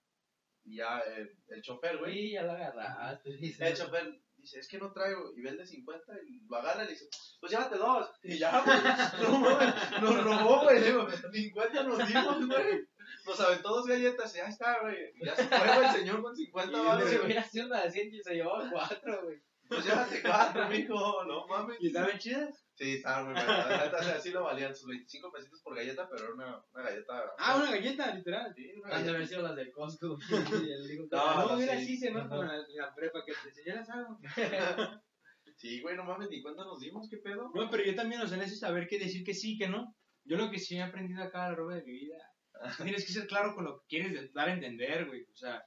Y ya, eh, el chofer, güey, Güey, ya la agarraste, dice. el chofer dice, es que no traigo. Y ve el de 50 y lo agarra y le dice, pues llévate dos. Y ya, güey, no mames, nos robó, güey. Le Digo, 50 nos dimos, güey. Nos aventó dos galletas y ya está, güey. Ya se fue, el señor con 50 Y baros, Si güey. hubiera sido una de 100 y se llevaba cuatro, güey. Pues llévate cuatro, mijo, no mames. ¿Y estaban chidas? Sí, estaban muy buenas. La neta, o sea, sí lo valían sus 25 pesitos por galleta, pero era una, una galleta. Ah, una galleta, literal. Sí, una Han de galleta. haber sido las del Costco. No, No, era sí. así, se ¿no? Como en la, en la prepa que te enseñaras algo. Sí, güey, no mames, ni cuenta nos dimos, ¿qué pedo? No, pero yo también, o sea, necesito saber qué decir que sí, que no. Yo lo que sí he aprendido acá a lo largo de mi vida, tienes que ser claro con lo que quieres dar a entender, güey. O sea,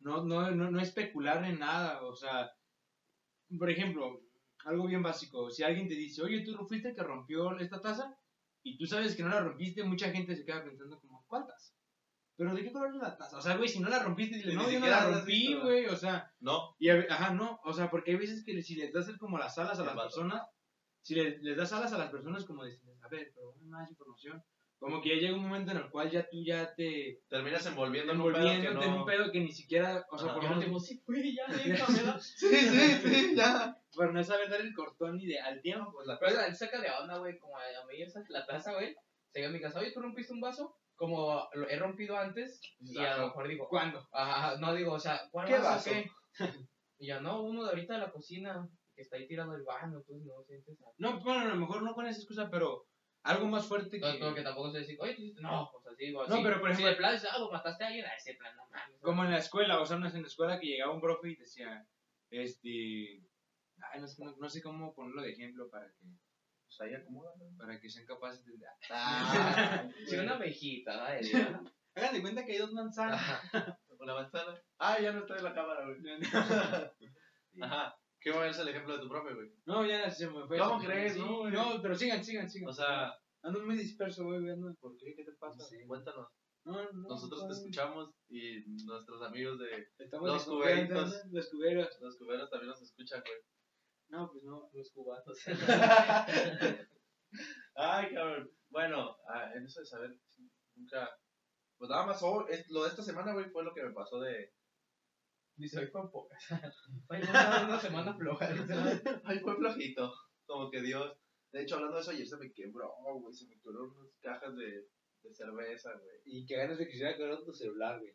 no, no, no, no especular en nada. O sea, por ejemplo, algo bien básico. Si alguien te dice, oye, tú fuiste el que rompió esta taza y tú sabes que no la rompiste, mucha gente se queda pensando como, ¿cuántas? pero ¿de qué color es la taza? O sea, güey, si no la rompiste, dile, no, yo no la rompí, güey, o sea, No, y ajá, no, o sea, porque hay veces que si les das como las alas a las personas, si les, les das alas a las personas como decirles, a ver, pero dame más información, como que ya llega un momento en el cual ya tú ya te terminas envolviendo en un pedo que envolviéndote en no... un pedo que ni siquiera, o sea, por no, no digo, sí, güey, ya, déjamela. Sí, sí, sí, ya. por no saber dar el cortón ni de al tiempo, Pues la Pero él saca de onda, güey, como a, mí la taza, güey. Se a mi casa, oye, ¿tú rompiste un vaso? Como lo he rompido antes, y a lo mejor digo, ¿cuándo? ajá, no digo, o sea, ¿cuál ¿Qué vaso? qué? Y ya, no, uno de ahorita de la cocina, que está ahí tirado el baño, entonces no sientes nada. No, bueno, a lo mejor no con esa excusa, pero algo más fuerte que... No, pero que tampoco se dice, oye, tú hiciste, no, o sea, sí, digo, No, pero por si ejemplo- de plan dices, ah, lo mataste a alguien, a ese plan, no mames. Como en la escuela, o sea, no es en la escuela que llegaba un profe y decía, este... Ay, no, sé- no- no sé cómo ponerlo de ejemplo para que, Pues ahí para que sean capaces de... Ah, Si una abejita, día. Hagan de cuenta que hay dos manzanas. la manzana. Ah, ya no está en la cámara, güey. Ajá. ¿Qué a ser el ejemplo de tu profe, güey? No, ya se me fue. ¿Cómo Sí, crees, sí, no, güey? No, pero sigan, sigan, sigan. O sea, ando muy disperso, güey, ando- ¿por qué? ¿Qué te pasa? Sé. Cuéntanos. No, no, Nosotros te escuchamos y nuestros amigos de Estamos Los cuberitos. Los cuberos. los cuberos también nos escuchan, güey. No, pues no. Los cubanos. Ay, cabrón. Bueno, ah, en eso de saber, sí, nunca. Pues nada más, oh, es- lo de esta semana, güey, fue lo que me pasó de. Dice, hoy fue pocas. Hoy fue una semana floja. Ay, fue flojito. Como que Dios. De hecho, hablando de eso, ayer se me quebró, güey. Se me quebraron unas cajas de, de cerveza, güey. Y que ganas de que quisiera quedar tu celular, güey.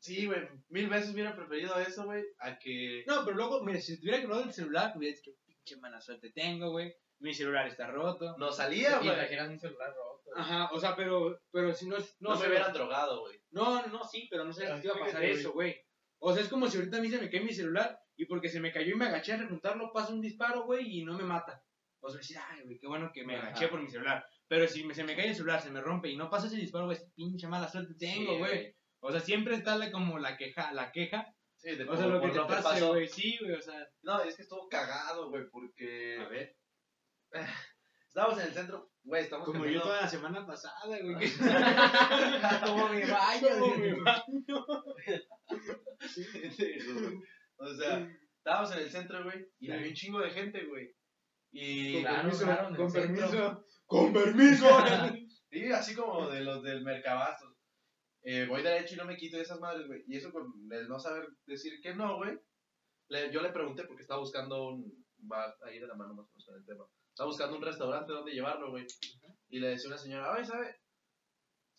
Sí, güey. Mil veces hubiera preferido eso, güey, a que. No, pero luego, mira, si tuviera quebrado el celular, hubiera dicho, pinche mala suerte tengo, güey. Mi celular está roto. No salía, güey. un celular roto. Ajá, o sea, pero, pero si no, No, no, me se hubieran drogado, güey. No, no, sí, pero no sé si iba a pasar eso, güey. O sea, es como si ahorita a mí se me cae mi celular y porque se me cayó y me agaché a rejuntarlo, pasa un disparo, güey, y no me mata. O sea, decir, ay, güey, qué bueno que me Ajá. agaché por mi celular. Pero si me- se me cae el celular, se me rompe y no pasa ese disparo, güey, pinche mala suerte tengo, Sí, güey. O sea, siempre está la, como la queja, la queja. Sí, de O sea, lo que te pase, pasó. güey, sí, güey, o sea. No, es que estuvo cagado, güey, porque. A ver, Estábamos en el centro, güey, estamos como yo toda la semana pasada, güey. que- Como mi baño. Como mi baño. O sea, estábamos en el centro, güey, y había un chingo de gente, güey. Y, Con Claro, permiso, claro, con centro. permiso. Con permiso. y así como de los del Mercabazos. Eh, voy derecho y no me quito de esas madres, güey. Y eso con el no saber decir que no, güey. yo le pregunté porque estaba buscando un. Va ahí de la mano más o menos el tema. Estaba buscando un restaurante donde llevarlo, güey. Y le decía a una señora, ay, ¿sabe?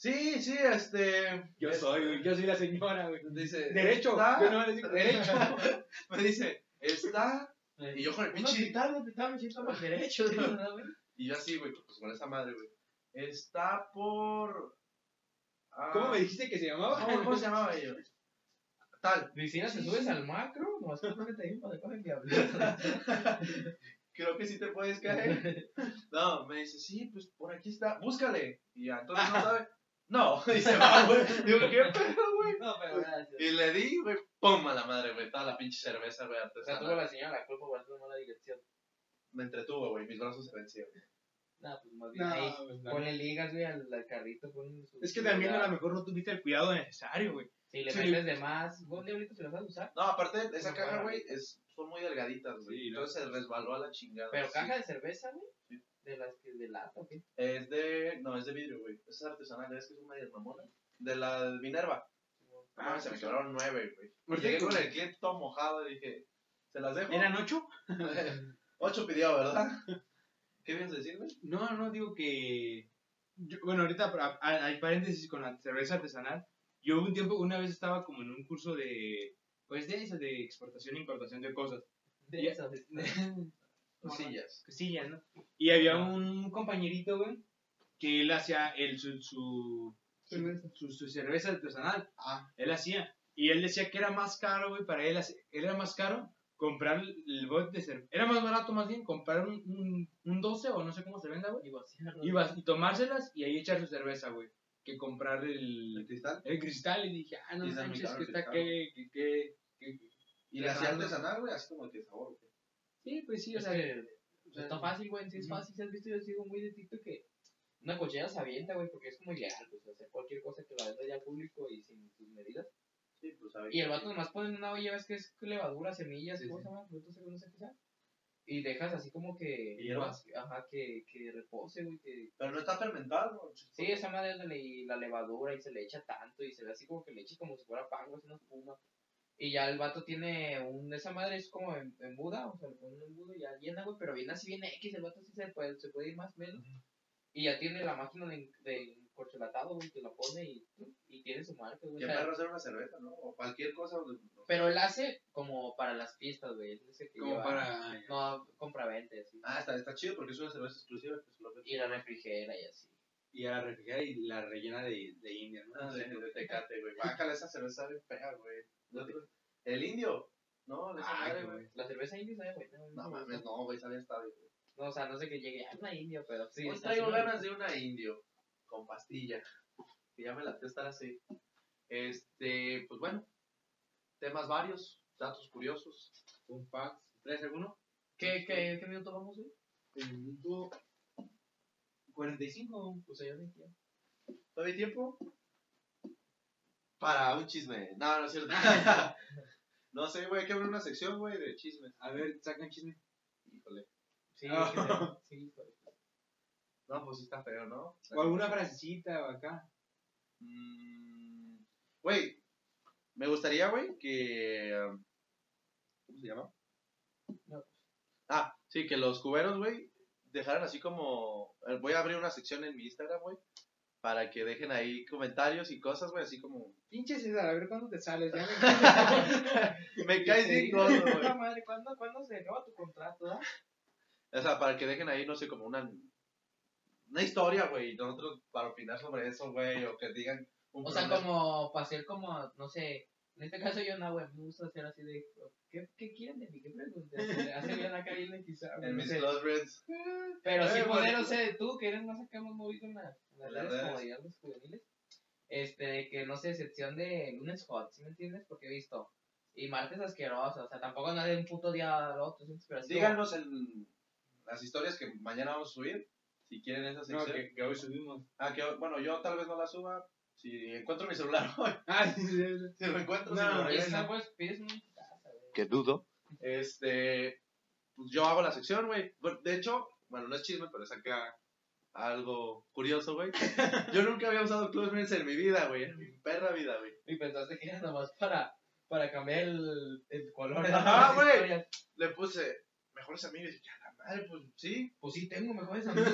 Sí, sí, este. Yo es- soy, güey, yo soy la señora, güey. Dice, Derecho. ¿está? Yo no le digo derecho. me dice, está. Y yo con el pinche. hospital, hospital, me siento más derecho. ¿no, güey? Y yo así, güey, pues con esa madre, güey. Está por. ah, ¿Cómo me dijiste que se llamaba? ¿Cómo, cómo se llamaba ella? Tal. Cristina, ¿te subes al macro? No, es que creo que te digo para coger diablo. Creo que sí te puedes caer. No, me dice, sí, pues por aquí está. Búscale. Y ya, entonces no sabe. No, y se va, güey. Digo, ¿qué pedo, güey? No, pero gracias. Y le di, güey, pum a la madre, güey. Toda la pinche cerveza, güey, O sea, tuvo artesanal. la señora la culpa por tomar la dirección. Me entretuvo, güey. Mis brazos se vencieron. Nah, pues más bien No, ahí. pues, no. Ponle ligas, güey, al, al carrito. ponle su Es que también a lo mejor no tuviste el cuidado necesario, güey. Si le Sí. metes de más, ¿vos diablito se lo vas a usar? No, aparte, esa No, caja, güey, es, son muy delgaditas, güey. Sí, ¿no? Entonces se resbaló a la chingada. Pero sí. caja de cerveza, güey. De las que de lata, ¿o qué? Es de. No, es de vidrio, güey. Es artesanal, es que es una media mamona. De la de Minerva. Ah, se me quebraron nueve, güey. Llegué con el cliente todo mojado y dije, ¿se las dejo? ¿Eran ocho? Ocho pidió, ¿verdad? ¿Qué vienes a decir, güey? No, no, digo que. yo- bueno, ahorita hay paréntesis con la cerveza artesanal. Yo un tiempo, una vez estaba como en un curso de. Pues de eso, de exportación e importación de cosas. De esas. Cosillas. cosillas, ¿no? Y había un compañerito, güey, que él hacía el, su, su, su, su cerveza artesanal. Ah. Él hacía. Y él decía que era más caro, güey, para él, él era más caro comprar el bote de cerveza. Era más barato, más bien, comprar un, un, un 12 o no sé cómo se venda, güey. Y vaciarlo. Y, y tomárselas y ahí echar su cerveza, güey. Que comprar ¿El el, cristal? el cristal. Y dije, ah, no manches, que el está que, que, que, que- Y la hacía artesanal, güey, así como de sabor, güey. Sí, pues sí, o Es sea. que, o sea, está fácil, güey. Sí, es fácil. Si has visto, yo sigo muy de TikTok que una cochera se avienta, güey, porque es como ilegal, pues, hacer cualquier cosa que la venda ya al público y sin sus medidas. Sí, pues. Y el vato nomás pone en una olla, ves que es levadura, semillas, Sí, ¿cómo sí. Frutos no sé qué sea. Y dejas así como que. ¿Y hierbas? Ajá, que, que repose, güey, que. Pero no está fermentado. Sí, esa madre de la, la levadura y se le echa tanto y se ve así como que le echa como si fuera pan, güey, es una espuma. Y ya el vato tiene un. Esa madre es como en, en Buda, o sea, le ponen un embudo y ya llena, güey, pero viene así bien X, el vato sí se puede, se puede ir más o menos. Y ya tiene la máquina de, de corcholatado, güey, que la pone y, y tiene su marca, güey. Que sea, perro hacer una cerveza, ¿no? O cualquier cosa. pero él hace como para las fiestas, güey. Él dice que Como lleva- para. No, compra-venta, así. Ah, está, está chido porque es una cerveza exclusiva que solo Y la refrigera y así. Y a la refrigerar y la rellena de, de India, ¿no? Ah, de, de Tecate, güey. Bájala esa cerveza bien fea, güey. El indio. No, esa Ah, madre, güey. La cerveza india sabe, güey. No mames, no, güey, sale esta, güey. No, o sea, no sé que llegue a una india, pero sí. Hoy está traigo así, ganas de una indio con pastilla. Que ya me la estar así. Este, pues bueno. Temas varios, datos curiosos. Un fax. ¿Traes alguno? ¿Qué, qué, ¿Qué minuto vamos, güey? El minuto 45. Pues ya 20. ¿Todavía hay tiempo? Para un chisme. No, no es cierto. no sé, güey, hay que abrir una sección, güey, de chismes. A ver, saca un chisme. Híjole. Sí, que- sí. No, pues sí está feo, ¿no? O alguna frasecita o acá. Mm, Güey, me gustaría, güey, que... ¿Cómo se llama? No. Ah, sí, que los cuberos, güey, dejaran así como... eh, Voy a abrir una sección en mi Instagram, güey, para que dejen ahí comentarios y cosas, güey, así como... Pinche César, a ver cuándo te sales. Ya me... Me caes bien gordo, güey. puta madre, ¿cuándo, ¿cuándo se acaba tu contrato, ah? O sea, para que dejen ahí, no sé, como una... Una historia, güey, y nosotros para opinar sobre eso, güey, o que digan... Un O sea, como para hacer como, no sé, en este caso yo no, güey, me gusta hacer así de, ¿qué, qué quieren de mí? ¿Qué preguntan? Hace bien acá bien quizá, güey, En no mis sé. close friends. Pero sí Eh, poner, o sea, tú que eres más acá más movido en, la- en las las redes, como redes. digamos juveniles, este, de que no sé, sección de lunes hot, ¿sí me entiendes? Porque he visto. Y martes asqueroso, o sea, tampoco nada de un puto día al otro, ¿sí? pero así Díganos en las historias que mañana vamos a subir, si quieren esa No, sección. que, que hoy subimos. Ah, que bueno, yo tal vez no la suba. Si encuentro mi celular hoy, Ah, sí, sí, sí. si lo encuentro, No, si lo pues. Que dudo. Este, pues yo hago la sección, güey. De hecho, bueno, no es chisme, pero es acá algo curioso, güey. Yo nunca había usado Friends en mi vida, güey. En mi perra vida, güey. Y pensaste que era nomás para, para cambiar el, el color Ajá, güey. Le puse mejores amigos y dije, a la madre, pues sí. Pues sí, tengo mejores amigos.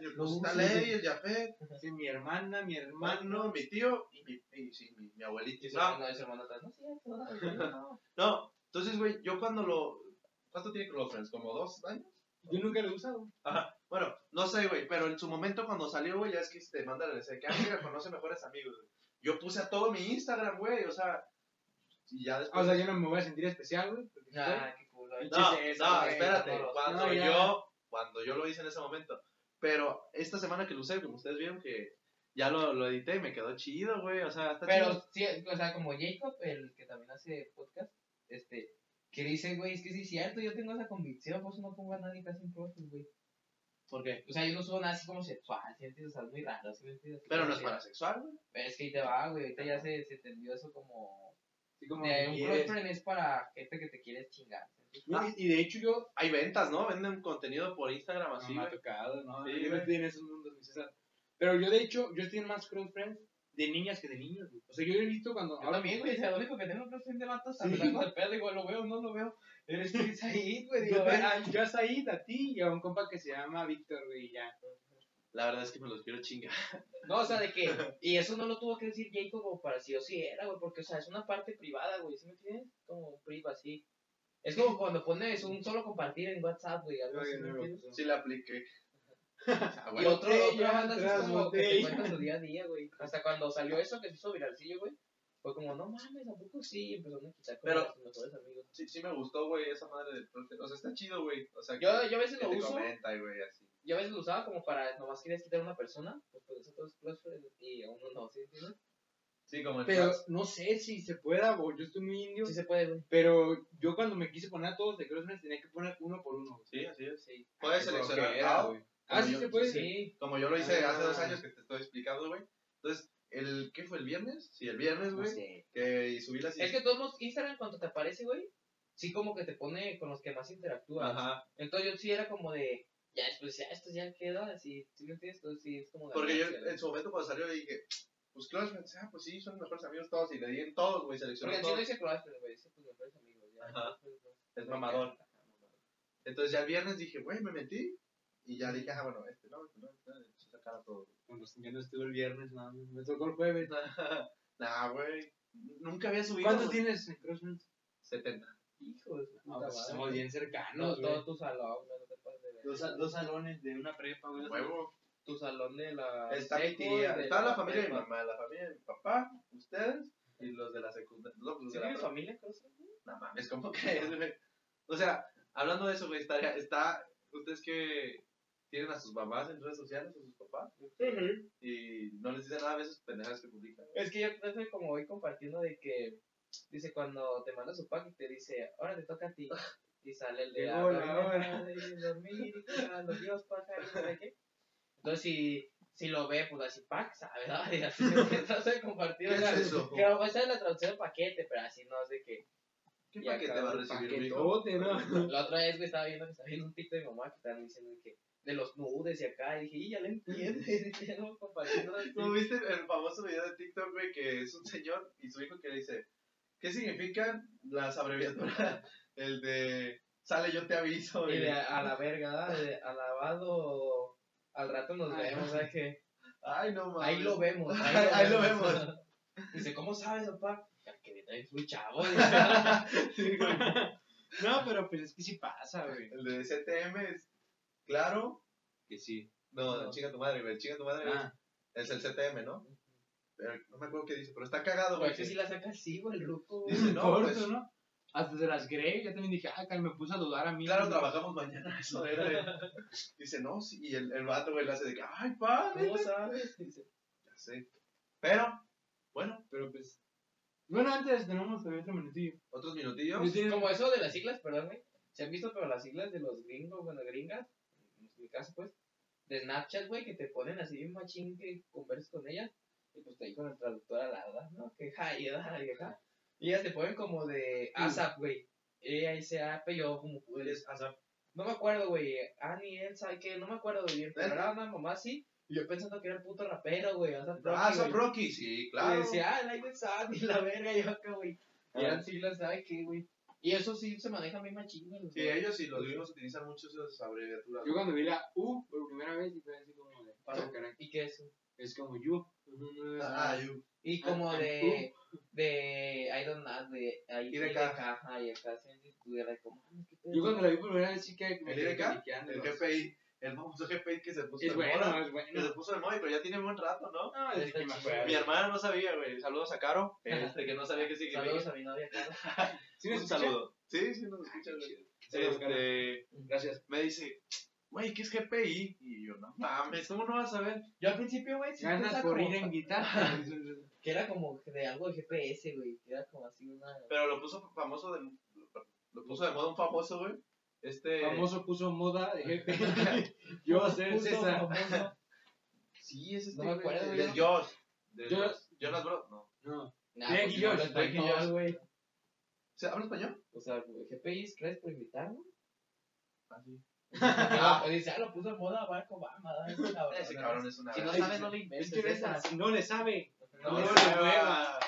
Y yo, Lo Pues está uso. Ley, el Jafet, Sí, mi hermana, mi hermano. mi tío y mi, y, sí, mi, mi abuelito. Y No, hermano no cierto, no, no. Entonces, güey, yo cuando lo... ¿Cuánto tiene Close Friends? ¿Como dos años? Yo nunca lo he usado. Ajá. Bueno, no sé, güey, pero en su momento cuando salió, güey, ya es que te manda el ese que amiga conoce mejores amigos, güey. Yo puse a todo mi Instagram, güey, o sea, y ya después... Ah, o sea, yo no me voy a sentir especial, güey. porque Ah, qué no, no, güey, espérate, cuando No, yo, cuando yo lo hice en ese momento, pero esta semana que lo usé, como ustedes vieron que ya lo, lo edité y me quedó chido, güey, o sea, está Pero chido. sí, o sea, como Jacob, el que también hace podcast, este, que dice, güey, es que sí es cierto, yo tengo esa convicción, por eso no pongo a nadie casi en profil, güey. ¿Por qué? O sea, yo no subo nada así como sexual, ¿sí entiendes? O sea, es muy raro, ¿sí entiendes? Pero no es Sí. para sexual, güey. Es que ahí te va, güey, ahorita ya se, se entendió eso como... Como De un es para gente que te quiere chingar. No, y, de hecho yo Hay ventas, ¿no? Venden contenido por Instagram así, no me ha tocado, ¿no? Sí, yo estoy en esos mundos, mi César. Pero yo, de hecho, yo estoy en más close friends de niñas que de niños, güey. O sea, yo he visto cuando... Yo también, güey, o sea, lo único que tengo close friend de vatos, Sí. me saco del pedo, digo, lo veo, no lo veo. Eres tú, ahí, güey, digo, Yo, "Ven". a- a Said, a ti y a un compa que se llama Víctor, güey, y ya. La verdad es que me los quiero chingar. No, o sea, de que. Y eso no lo tuvo que decir Jacob como para sí o sí era, güey, porque, o sea, es una parte privada, güey, ¿sí me entiendes? Como priva, así. Es como cuando pones un solo compartir en WhatsApp, güey, algo así, Oye, ¿me no, pues, Sí la apliqué. Ah, Y güey. otro, Botella otra banda así es como que te botella. cuenta su día a día, güey. Hasta cuando salió eso que se hizo viralcillo, güey. Fue como, no mames, ¿a poco sí? Empezó a quitar a sus mejores amigos. Sí, sí me gustó, güey, esa madre del profe. O sea, está chido, güey. O sea, Yo, yo a veces lo uso, comenta, güey, así. Yo a veces lo usaba como para, nomás querías quitar a una persona, pues por eso todos friends y a uno no, ¿sí entiendes? Sí, como el Pero no sé si se pueda, o yo estoy muy indio. Sí se puede, güey. Pero yo cuando me quise poner a todos de friends tenía que poner uno por uno. güey. Sí, así es. Sí. Puedes seleccionar güey. Ah, sí yo- se puede. Sí. Como yo lo hice Ah. hace dos años que te estoy explicando, güey. Entonces, el, ¿qué fue? ¿El viernes? Sí, el viernes, No güey. sé. Que y subí las Es que todos Instagram cuando te aparece, güey, sí como que te pone con los que más interactúas. Ajá. Entonces yo sí era como de, ya después, ya esto ya queda así, ¿sí me entiendes? Entonces sí es como de... Porque yo en su momento cuando salió dije, pues Friends, ah, pues sí, son los mejores amigos todos. Y le di en todos, güey, seleccioné Porque si no todos. dice Closet, güey, dice tus mejores amigos. Ya, Ajá. después, pues, Es mamador. Entonces ya el viernes dije, güey, me metí. Y ya dije, ah, bueno, este no, este no, este no. sacar a todos. Cuando yo no estuve el viernes, no, me tocó el jueves. nah, güey. Nunca había subido. ¿Cuántos güey. tienes en CrossFit? 70. Hijo de su No, pues somos bien Todo, cercanos, güey. todo tu salón, Dos, dos salones de una prepa, güey. Huevo. Tu salón de la... Está mi tía, está la familia de mi mamá, la familia de mi papá, ustedes y los de la secundaria. ¿Sí tienes familia, güey? No mames, ¿cómo crees, güey? O sea, hablando de eso, güey, está, está, ustedes que tienen a sus mamás en redes sociales, a sus papás, y no les dicen nada de esas pendejadas que publican. Es que yo estoy como voy compartiendo de que dice cuando te manda su pack y te dice, ahora te toca a ti. Y sale el de la "Ábrame hora". de dormir y los dios pájaros, no sé qué. Entonces si, si lo ve, pues así pack, ¿sabes? Y así se de compartir. ¿Qué es eso? Que a lo mejor esa es la traducción del paquete, pero así no de que. ¿Qué Y paquete va a recibir mi ¿no? La otra vez, güey, estaba viendo que estaba viendo un TikTok de mi mamá que estaban diciendo que de los nudes y acá, y dije, y ya le entiendes, y ya no así. ¿No viste el famoso video de TikTok, güey, que es un señor y su hijo que le dice, ¿qué significan las abreviaturas? El de, sale yo te aviso. Y y- de a, a la verga. De alabado, al rato nos Ay. vemos, ¿sabes que Ay, no mames. Ahí lo vemos, ahí, lo, ahí lo vemos. Dice, ¿cómo sabes, papá? "Ya Que es muy chavo. Sí, güey. No, pero pues es que sí pasa, güey. El de CTM es claro. Que sí. No, No. chinga tu madre, güey. Chinga tu madre Ah, es el CTM, ¿no? Pero no me acuerdo qué dice, pero está cagado, güey. Pues que si la saca así, güey, el ruco. Dice, no, corto, pues, ¿no? Hasta de las Grey, yo también dije, ah, me puse a dudar a mí. Claro, trabajamos mañana. Eso era de- Dice, no, sí. Y el, el vato, güey, le hace de que, ay, padre. ¿Cómo sabes? Dice, Ya sé. Pero, bueno, Pero pues. Bueno, antes tenemos todavía otro minutillo. otros minutillos. Como eso de las siglas, perdón, güey. Se han visto, pero las siglas de los gringos, bueno, gringas, en mi caso, pues, de Snapchat, güey, que te ponen así bien machín que conversas con ellas. Y pues te ahí con el traductor al lado, ¿no? Que hi, da, y acá. Y ellas te ponen como de ASAP, güey. Ella dice AP, yo como pude. Es ASAP. No me acuerdo, güey. Annie, Elsa, que no me acuerdo bien. Pero era una mamá así. Y yo pensando que era el puto rapero, güey. ASAP Rocky, ASAP. Rocky, sí, Y claro. decía, ah, like sun, y la verga, y yo acá, güey. Y Ah. eran siglas, ¿sabe qué, güey? Y eso sí se maneja bien machín, güey. los Sí, ellos y los gringos utilizan mucho esas abreviaturas. Yo cuando vi la U por primera vez y fue así como de. Para- "Ah, caray". ¿Y qué es eso? Es como you. Ah, you. Y como Ah, de, de I don't know, de ahí Y de acá. y acá estuviera como, ah. Yo cuando la vi por primera vez sí que me ¿El quedé. El GPI. El famoso GPI que se puso Es de bueno, moda. es Que bueno. se puso de moda, pero ya tiene buen rato, ¿no? No, Está que me acuerdo. Mi hermana no sabía, güey. Saludos a Caro. Este, que no sabía qué significa. Saludos a mi novia, Carlos. ¿Sí me Un escucha? saludo. Sí, sí, nos escucha, güey. Saludos, Caro. Este, Gracias. me dice, güey, ¿qué es GPI? Y yo, no mames, ¿cómo no vas a ver? Yo al principio, güey, sí Ganas por como- ir en guitarra. Que era como de algo de GPS, güey. Que era como así una... Pero lo puso famoso de, lo puso de moda un famoso, güey. Este, Famoso puso moda de jefe. Yo ser Puto César. famoso. sí, es este, No me acuerdo, güey. Josh. Del Josh. Jonas Bros. No. No. Nah, Drake y no Josh, Drake y Josh. güey. ¿Se habla español? O sea, GPI, ¿crees por invitar, no? Ah, sí. Ah, dice, ah, lo puso en moda Barack Obama. Ese cabrón, Ese ¿no? cabrón es una Si no sabe, no le Es inventes. que esa. ves, no le sabe. No, No le mueva.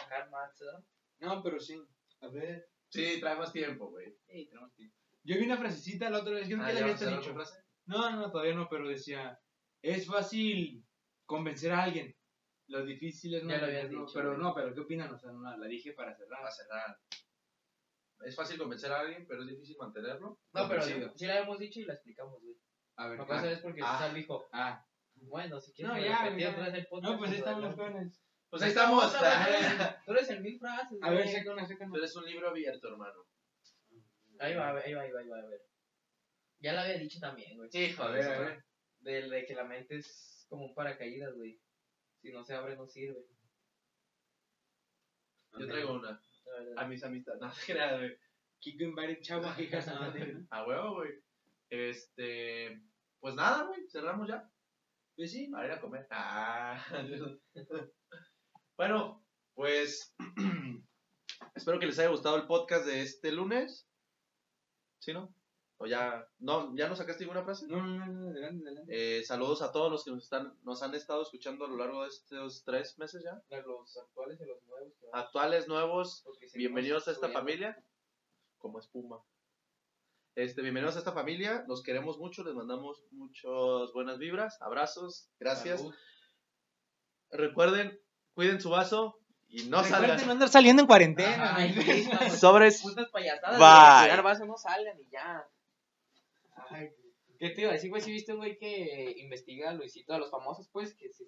No, pero sí. A ver. Sí, trae más tiempo, güey. Ey, tenemos tiempo. Yo vi una frasecita la otra vez. Yo nunca Ah, la ¿ya había dicho. frase? No, no, todavía no, pero decía, es fácil convencer a alguien. Lo difícil es no Ya lo habías hacerlo". dicho, Pero güey. no, pero ¿qué opinan? O sea, no, la dije para cerrar. Para cerrar. Es fácil convencer a alguien, pero es difícil mantenerlo. No, pero Convencido. sí la habíamos dicho y la explicamos, güey. A ver, Me acuerdo ah, es porque ah. César dijo, ah. bueno, si quieres No, ya, repetir ya. otra vez el podcast. No, pues ahí estamos los jóvenes. Pues ahí estamos. Tú eres en mil frases, A ver, una, saca Tú eres un libro abierto, hermano. Ahí va, ahí va, ahí va, ahí va, a ver. Ya la había dicho también, güey. Sí, A ver, a ver. De, de que la mente es como un paracaídas, güey. Si no se abre, no sirve. Yo traigo una. La verdad. A mis amistades. No crean, güey. Kiko invited chava, hijas, no, de- A huevo, güey. Este. pues nada, güey, cerramos ya. Pues sí. Para ir a comer. Ah. bueno, pues espero que les haya gustado el podcast de este lunes. ¿Sí, no? O ya, no, ya no sacaste ninguna frase. No, no, no, adelante, adelante. Eh, saludos a todos los que nos están, nos han estado escuchando a lo largo de estos tres meses ya. Los actuales y los nuevos. Actuales, nuevos, bienvenidos a esta estudiando. familia. Como espuma. Este, bienvenidos a esta familia. Los queremos mucho, les mandamos muchas buenas vibras, abrazos, gracias. Salud. Recuerden, cuiden su vaso y no Recuerden salgan. no andar saliendo en cuarentena. Sobres. Putas payasadas Bye. de cuidar vaso, no salgan y ya. ¿Qué te iba a decir, güey? Si viste un güey que investiga a Luisito, a los famosos, pues, que se